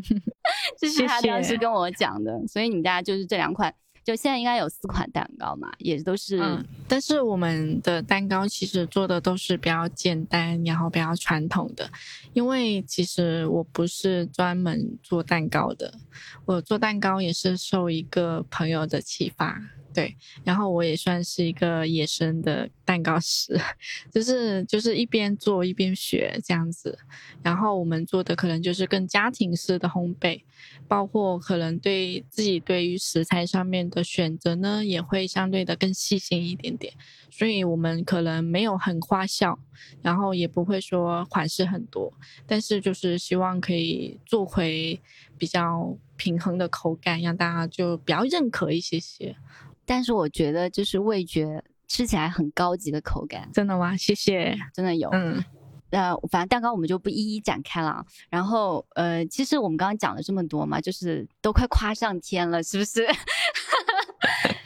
[LAUGHS] 这是他当时跟我讲的。所以你们家就是这两款，就现在应该有四款蛋糕嘛，也都是。嗯，但是我们的蛋糕其实做的都是比较简单，然后比较传统的。因为其实我不是专门做蛋糕的，我做蛋糕也是受一个朋友的启发。对，然后我也算是一个野生的蛋糕师，[LAUGHS] 就是就是一边做一边学这样子。然后我们做的可能就是更家庭式的烘焙，包括可能对自己对于食材上面的选择呢，也会相对的更细心一点点。所以我们可能没有很花哨，然后也不会说款式很多，但是就是希望可以做回比较平衡的口感，让大家就比较认可一些些。但是我觉得就是味觉吃起来很高级的口感，真的吗？谢谢，真的有。嗯，呃，反正蛋糕我们就不一一展开了。然后，呃，其实我们刚刚讲了这么多嘛，就是都快夸上天了，是不是？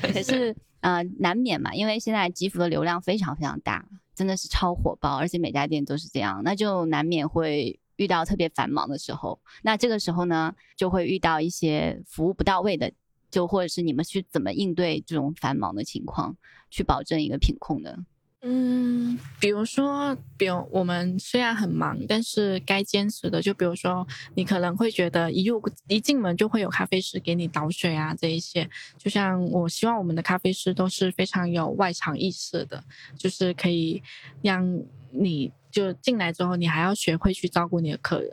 [LAUGHS] 可是，呃，难免嘛，因为现在吉福的流量非常非常大，真的是超火爆，而且每家店都是这样，那就难免会遇到特别繁忙的时候。那这个时候呢，就会遇到一些服务不到位的，就或者是你们去怎么应对这种繁忙的情况，去保证一个品控的。嗯，比如说，比如我们虽然很忙，但是该坚持的，就比如说，你可能会觉得一入一进门就会有咖啡师给你倒水啊，这一些，就像我希望我们的咖啡师都是非常有外场意识的，就是可以让你就进来之后，你还要学会去照顾你的客人。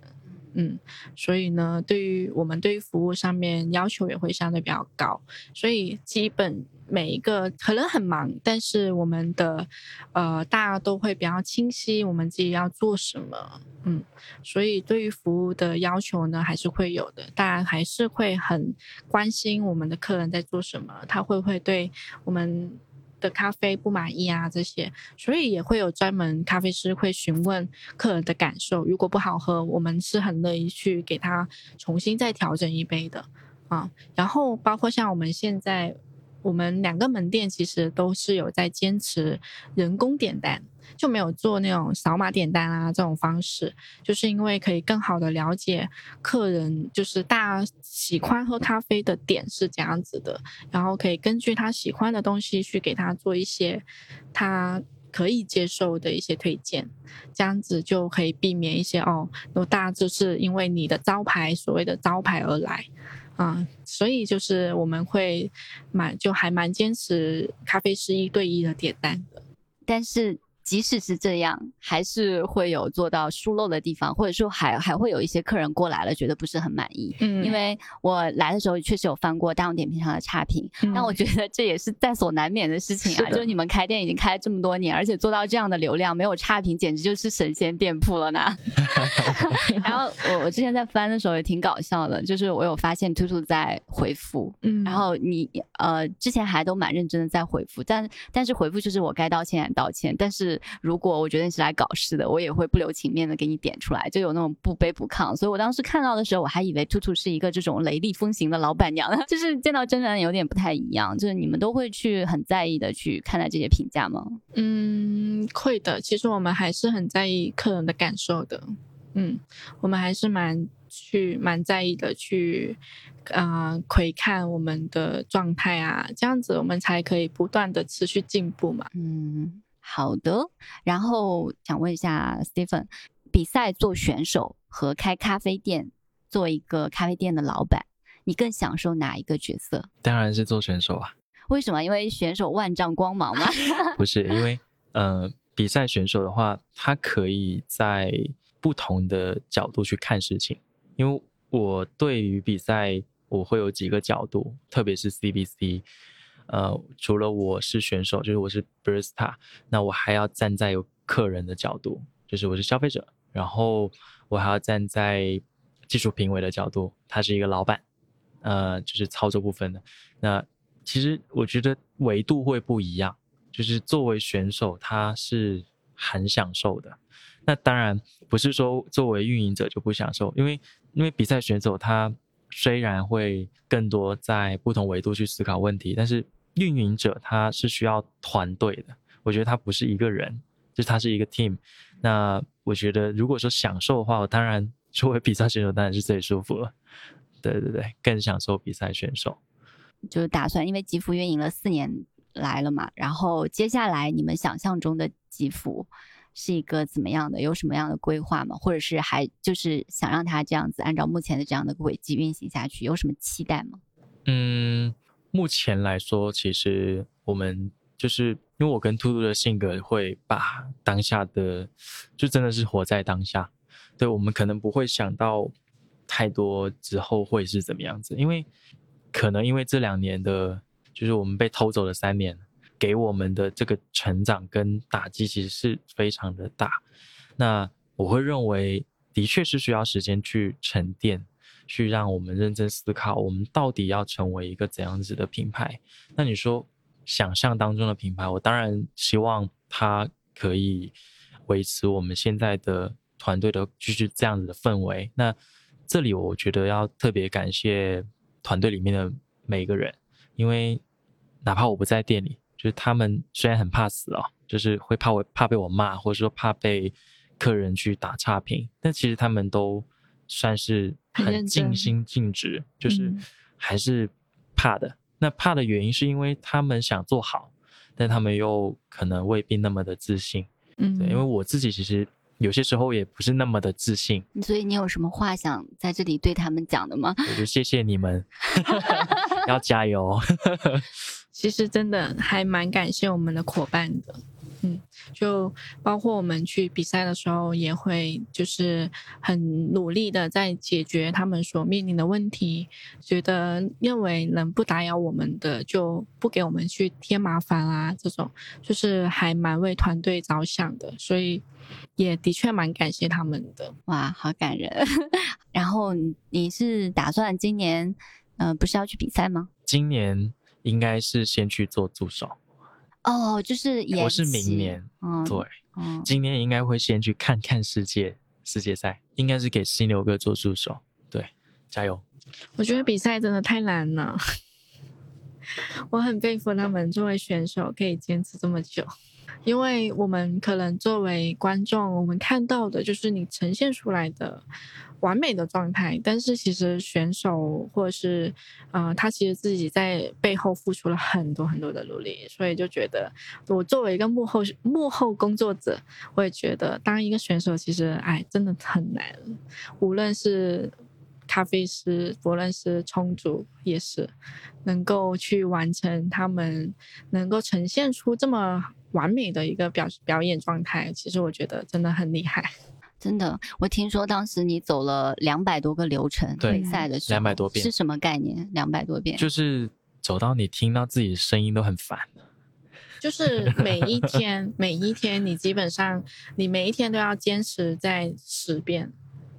嗯，所以呢，对于我们对于服务上面要求也会相对比较高，所以基本每一个可能很忙，但是我们的呃大家都会比较清晰我们自己要做什么，嗯，所以对于服务的要求呢还是会有的，大家还是会很关心我们的客人在做什么，他会不会对我们。的咖啡不满意啊，这些，所以也会有专门咖啡师会询问客人的感受。如果不好喝，我们是很乐意去给他重新再调整一杯的啊。然后包括像我们现在。我们两个门店其实都是有在坚持人工点单，就没有做那种扫码点单啊这种方式，就是因为可以更好的了解客人，就是大家喜欢喝咖啡的点是怎样子的，然后可以根据他喜欢的东西去给他做一些他可以接受的一些推荐，这样子就可以避免一些哦，那大家就是因为你的招牌所谓的招牌而来。啊，所以就是我们会蛮就还蛮坚持咖啡师一对一的点单的，但是。即使是这样，还是会有做到疏漏的地方，或者说还还会有一些客人过来了，觉得不是很满意。嗯，因为我来的时候确实有翻过大众点评上的差评，但我觉得这也是在所难免的事情啊。就你们开店已经开了这么多年，而且做到这样的流量，没有差评，简直就是神仙店铺了呢。[LAUGHS] 然后我我之前在翻的时候也挺搞笑的，就是我有发现兔兔在回复，嗯，然后你呃之前还都蛮认真的在回复，但但是回复就是我该道歉道歉，但是。如果我觉得你是来搞事的，我也会不留情面的给你点出来，就有那种不卑不亢。所以我当时看到的时候，我还以为兔兔是一个这种雷厉风行的老板娘，[LAUGHS] 就是见到真人有点不太一样。就是你们都会去很在意的去看待这些评价吗？嗯，会的。其实我们还是很在意客人的感受的。嗯，我们还是蛮去蛮在意的去，啊，窥看我们的状态啊，这样子我们才可以不断的持续进步嘛。嗯。好的，然后想问一下 Stephen，比赛做选手和开咖啡店做一个咖啡店的老板，你更享受哪一个角色？当然是做选手啊。为什么？因为选手万丈光芒吗？[LAUGHS] 不是，因为呃，比赛选手的话，他可以在不同的角度去看事情。因为我对于比赛，我会有几个角度，特别是 CBC。呃，除了我是选手，就是我是 b r i s t a 那我还要站在有客人的角度，就是我是消费者，然后我还要站在技术评委的角度，他是一个老板，呃，就是操作部分的。那其实我觉得维度会不一样，就是作为选手他是很享受的。那当然不是说作为运营者就不享受，因为因为比赛选手他虽然会更多在不同维度去思考问题，但是。运营者他是需要团队的，我觉得他不是一个人，就他是一个 team。那我觉得如果说享受的话，我当然作为比赛选手当然是最舒服了。对对对，更享受比赛选手。就打算，因为吉福运营了四年来了嘛，然后接下来你们想象中的吉福是一个怎么样的？有什么样的规划吗？或者是还就是想让他这样子按照目前的这样的轨迹运行下去，有什么期待吗？嗯。目前来说，其实我们就是因为我跟兔兔的性格会把当下的，就真的是活在当下。对我们可能不会想到太多之后会是怎么样子，因为可能因为这两年的，就是我们被偷走了三年，给我们的这个成长跟打击其实是非常的大。那我会认为，的确是需要时间去沉淀。去让我们认真思考，我们到底要成为一个怎样子的品牌？那你说，想象当中的品牌，我当然希望它可以维持我们现在的团队的继续这样子的氛围。那这里我觉得要特别感谢团队里面的每一个人，因为哪怕我不在店里，就是他们虽然很怕死哦。就是会怕我怕被我骂，或者说怕被客人去打差评。但其实他们都算是很尽心尽职，就是嗯还是怕的。那怕的原因是因为他们想做好，但他们又可能未必那么的自信。嗯，对，因为我自己其实有些时候也不是那么的自信。所以你有什么话想在这里对他们讲的吗？我就谢谢你们，[LAUGHS] 要加油。[LAUGHS] 其实真的还蛮感谢我们的伙伴的，嗯，就包括我们去比赛的时候，也会就是很努力的在解决他们所面临的问题，觉得认为能不打扰我们的就不给我们去添麻烦啊，这种就是还蛮为团队着想的，所以也的确蛮感谢他们的。哇，好感人。[LAUGHS] 然后你你是打算今年，呃，不是要去比赛吗？今年应该是先去做助手，哦，就是延我是明年，嗯，对，嗯，今年应该会先去看看世界世界赛，应该是给犀牛哥做助手，对，加油。我觉得比赛真的太难了，[LAUGHS] 我很佩服他们作为选手可以坚持这么久，因为我们可能作为观众，我们看到的就是你呈现出来的完美的状态，但是其实选手或者是呃，他其实自己在背后付出了很多很多的努力，所以就觉得我作为一个幕后幕后工作者，我也觉得当一个选手其实哎真的很难，无论是咖啡师，不论是冲煮，也是能够去完成他们能够呈现出这么完美的一个表表演状态，其实我觉得真的很厉害。真的，我听说当时你走了两百多个流程，对比赛的时候两百多遍是什么概念？两百多遍，就是走到你听到自己的声音都很烦，[LAUGHS] 就是每一天，每一天，你基本上你每一天都要坚持在十遍、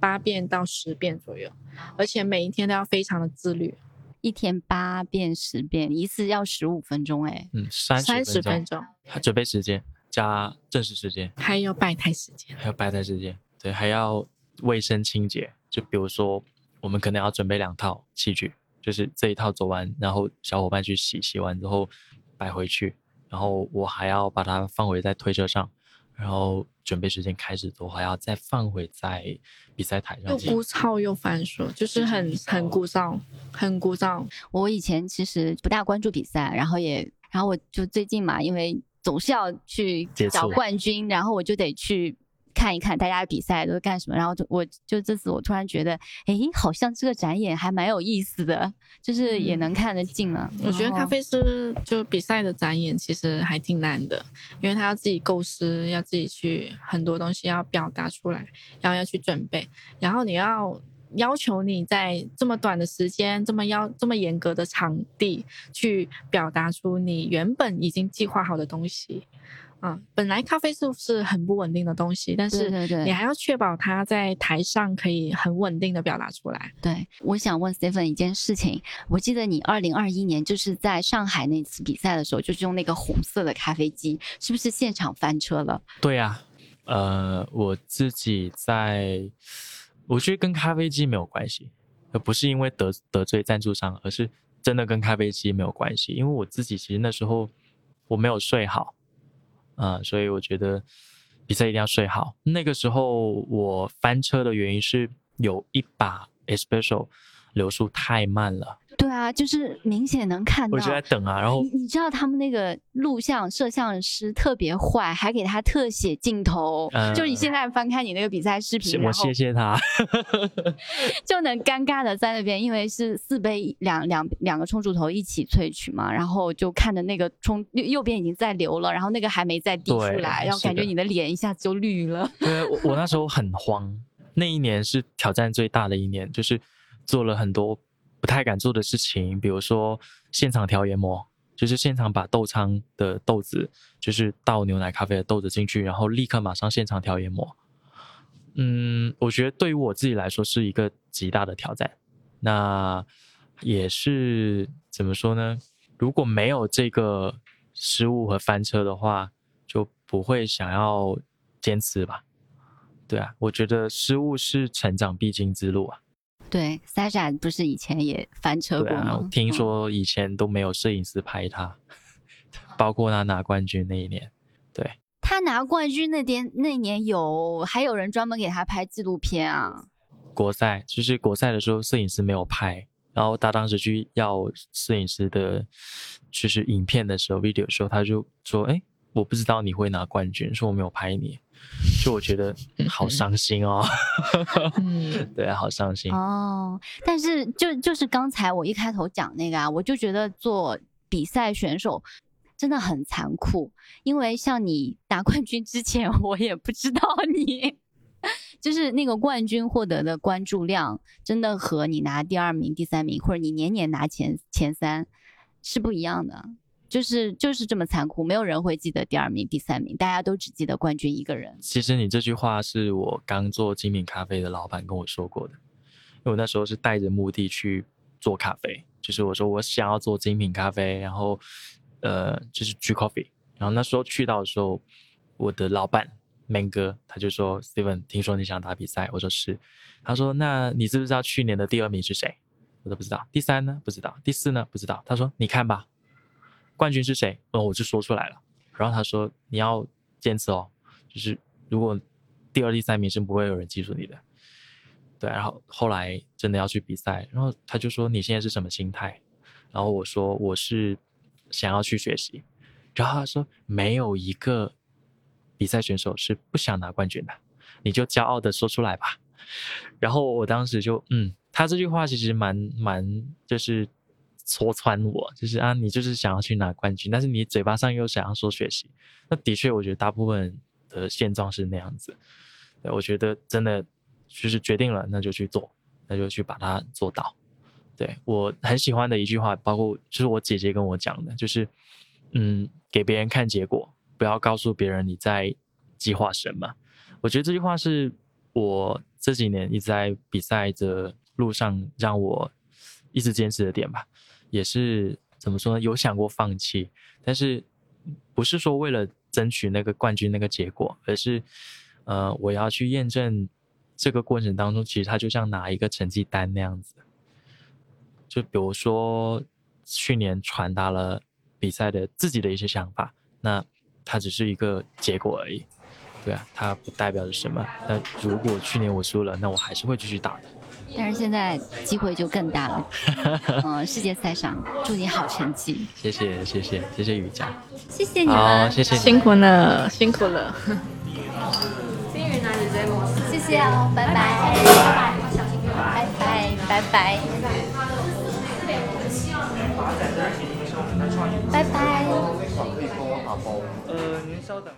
八遍到十遍左右，而且每一天都要非常的自律，一天八遍、十遍，一次要十五分钟，哎，嗯，三三十十分分钟，钟，准备时间加正式时间，还有摆台时间。还有摆台时间，对，还要卫生清洁。就比如说，我们可能要准备两套器具，就是这一套走完，然后小伙伴去洗，洗完之后摆回去，然后我还要把它放回在推车上，然后准备时间开始之后，还要再放回在比赛台上又。枯燥又繁琐，就是很很枯燥，很枯燥。我以前其实不大关注比赛，然后也，然后我就最近嘛，因为总是要去找冠军，然后我就得去看一看大家比赛都干什么。然后就我就这次我突然觉得，诶，好像这个展演还蛮有意思的，就是也嗯能看得进了。我觉得咖啡师就比赛的展演其实还挺难的，因为他要自己构思，要自己去很多东西要表达出来，然后要去准备，然后你要要求你在这么短的时间、这么要这么严格的场地去表达出你原本已经计划好的东西。啊、本来咖啡素是很不稳定的东西，但是对对对你还要确保它在台上可以很稳定的表达出来。对，我想问 Stephen 一件事情。我记得你二零二一年就是在上海那次比赛的时候，就是用那个红色的咖啡机，是不是现场翻车了？对呀、呃，我自己在，我觉得跟咖啡机没有关系，而不是因为得得罪赞助商，而是真的跟咖啡机没有关系。因为我自己其实那时候我没有睡好，啊、所以我觉得比赛一定要睡好。那个时候我翻车的原因是有一把 especial 流速太慢了，啊，就是明显能看到。我就在等啊，然后你你知道他们那个录像摄像师特别坏，还给他特写镜头。嗯就你现在翻开你那个比赛视频，我谢谢他。[LAUGHS] 就能尴尬的在那边，因为是四杯两两两个冲煮头一起萃取嘛，然后就看着那个冲右右边已经在流了，然后那个还没再滴出来，然后感觉你的脸一下子就绿了。对我我那时候 [LAUGHS] 很慌，那一年是挑战最大的一年，就是做了很多不太敢做的事情，比如说现场调研磨，就是现场把豆仓的豆子，就是倒牛奶咖啡的豆子进去，然后立刻马上现场调研磨。嗯，我觉得对于我自己来说是一个极大的挑战。那也是怎么说呢？如果没有这个失误和翻车的话，就不会想要坚持吧。对啊，我觉得失误是成长必经之路啊。对，Sasha 不是以前也翻车过吗？我听嗯说以前都没有摄影师拍他，[LAUGHS] 包括他拿冠军那一年。对，他拿冠军那天那年有还有人专门给他拍纪录片啊。国赛就是国赛的时候，摄影师没有拍，然后他当时去要摄影师的，就是影片的时候，video 的时候，他就说：“哎，我不知道你会拿冠军，说我没有拍你。”就我觉得好伤心哦。[LAUGHS] 嗯，对啊，好伤心。哦，但是就就是刚才我一开头讲那个啊，我就觉得做比赛选手真的很残酷，因为像你拿冠军之前，[LAUGHS] 我也不知道你，就是那个冠军获得的关注量，真的和你拿第二名、第三名，或者你年年拿前前三是不一样的。就是就是这么残酷，没有人会记得第二名、第三名，大家都只记得冠军一个人。其实你这句话是我刚做精品咖啡的老板跟我说过的，因为我那时候是带着目的去做咖啡，就是我说我想要做精品咖啡，然后呃就是 G Coffee，然后那时候去到的时候，我的老板 Man 哥他就说 Steven，听说你想打比赛，我说是，他说那你知不知道去年的第二名是谁？我都不知道，第三呢？不知道，第四呢？不知道，他说你看吧。冠军是谁？哦，我就说出来了。然后他说：“你要坚持哦，就是如果第二、第三名是不会有人记住你的。”对。然后后来真的要去比赛，然后他就说：“你现在是什么心态？”然后我说：“我是想要去学习。”然后他说：“没有一个比赛选手是不想拿冠军的，你就骄傲的说出来吧。”然后我当时就嗯，他这句话其实蛮蛮就是。戳穿我，就是啊，你就是想要去拿冠军，但是你嘴巴上又想要说学习，那的确，我觉得大部分的现状是那样子。对，我觉得真的就是决定了，那就去做，那就去把它做到。对我很喜欢的一句话，包括就是我姐姐跟我讲的，就是嗯，给别人看结果，不要告诉别人你在计划什么。我觉得这句话是我这几年一直在比赛的路上让我一直坚持的点吧。也是怎么说呢？有想过放弃，但是不是说为了争取那个冠军那个结果，而是呃，我要去验证这个过程当中，其实它就像拿一个成绩单那样子。就比如说去年传达了比赛的自己的一些想法，那它只是一个结果而已，对啊，它不代表着什么。那如果去年我输了，那我还是会继续打的。但是现在机会就更大了，[LAUGHS] 嗯，世界赛上祝你好成绩。谢谢谢谢谢谢雨佳，谢谢你们，谢谢辛苦了辛苦了。冰雨拿你追我，谢谢哦，拜拜拜拜，拜拜拜拜，拜拜。呃，您稍等。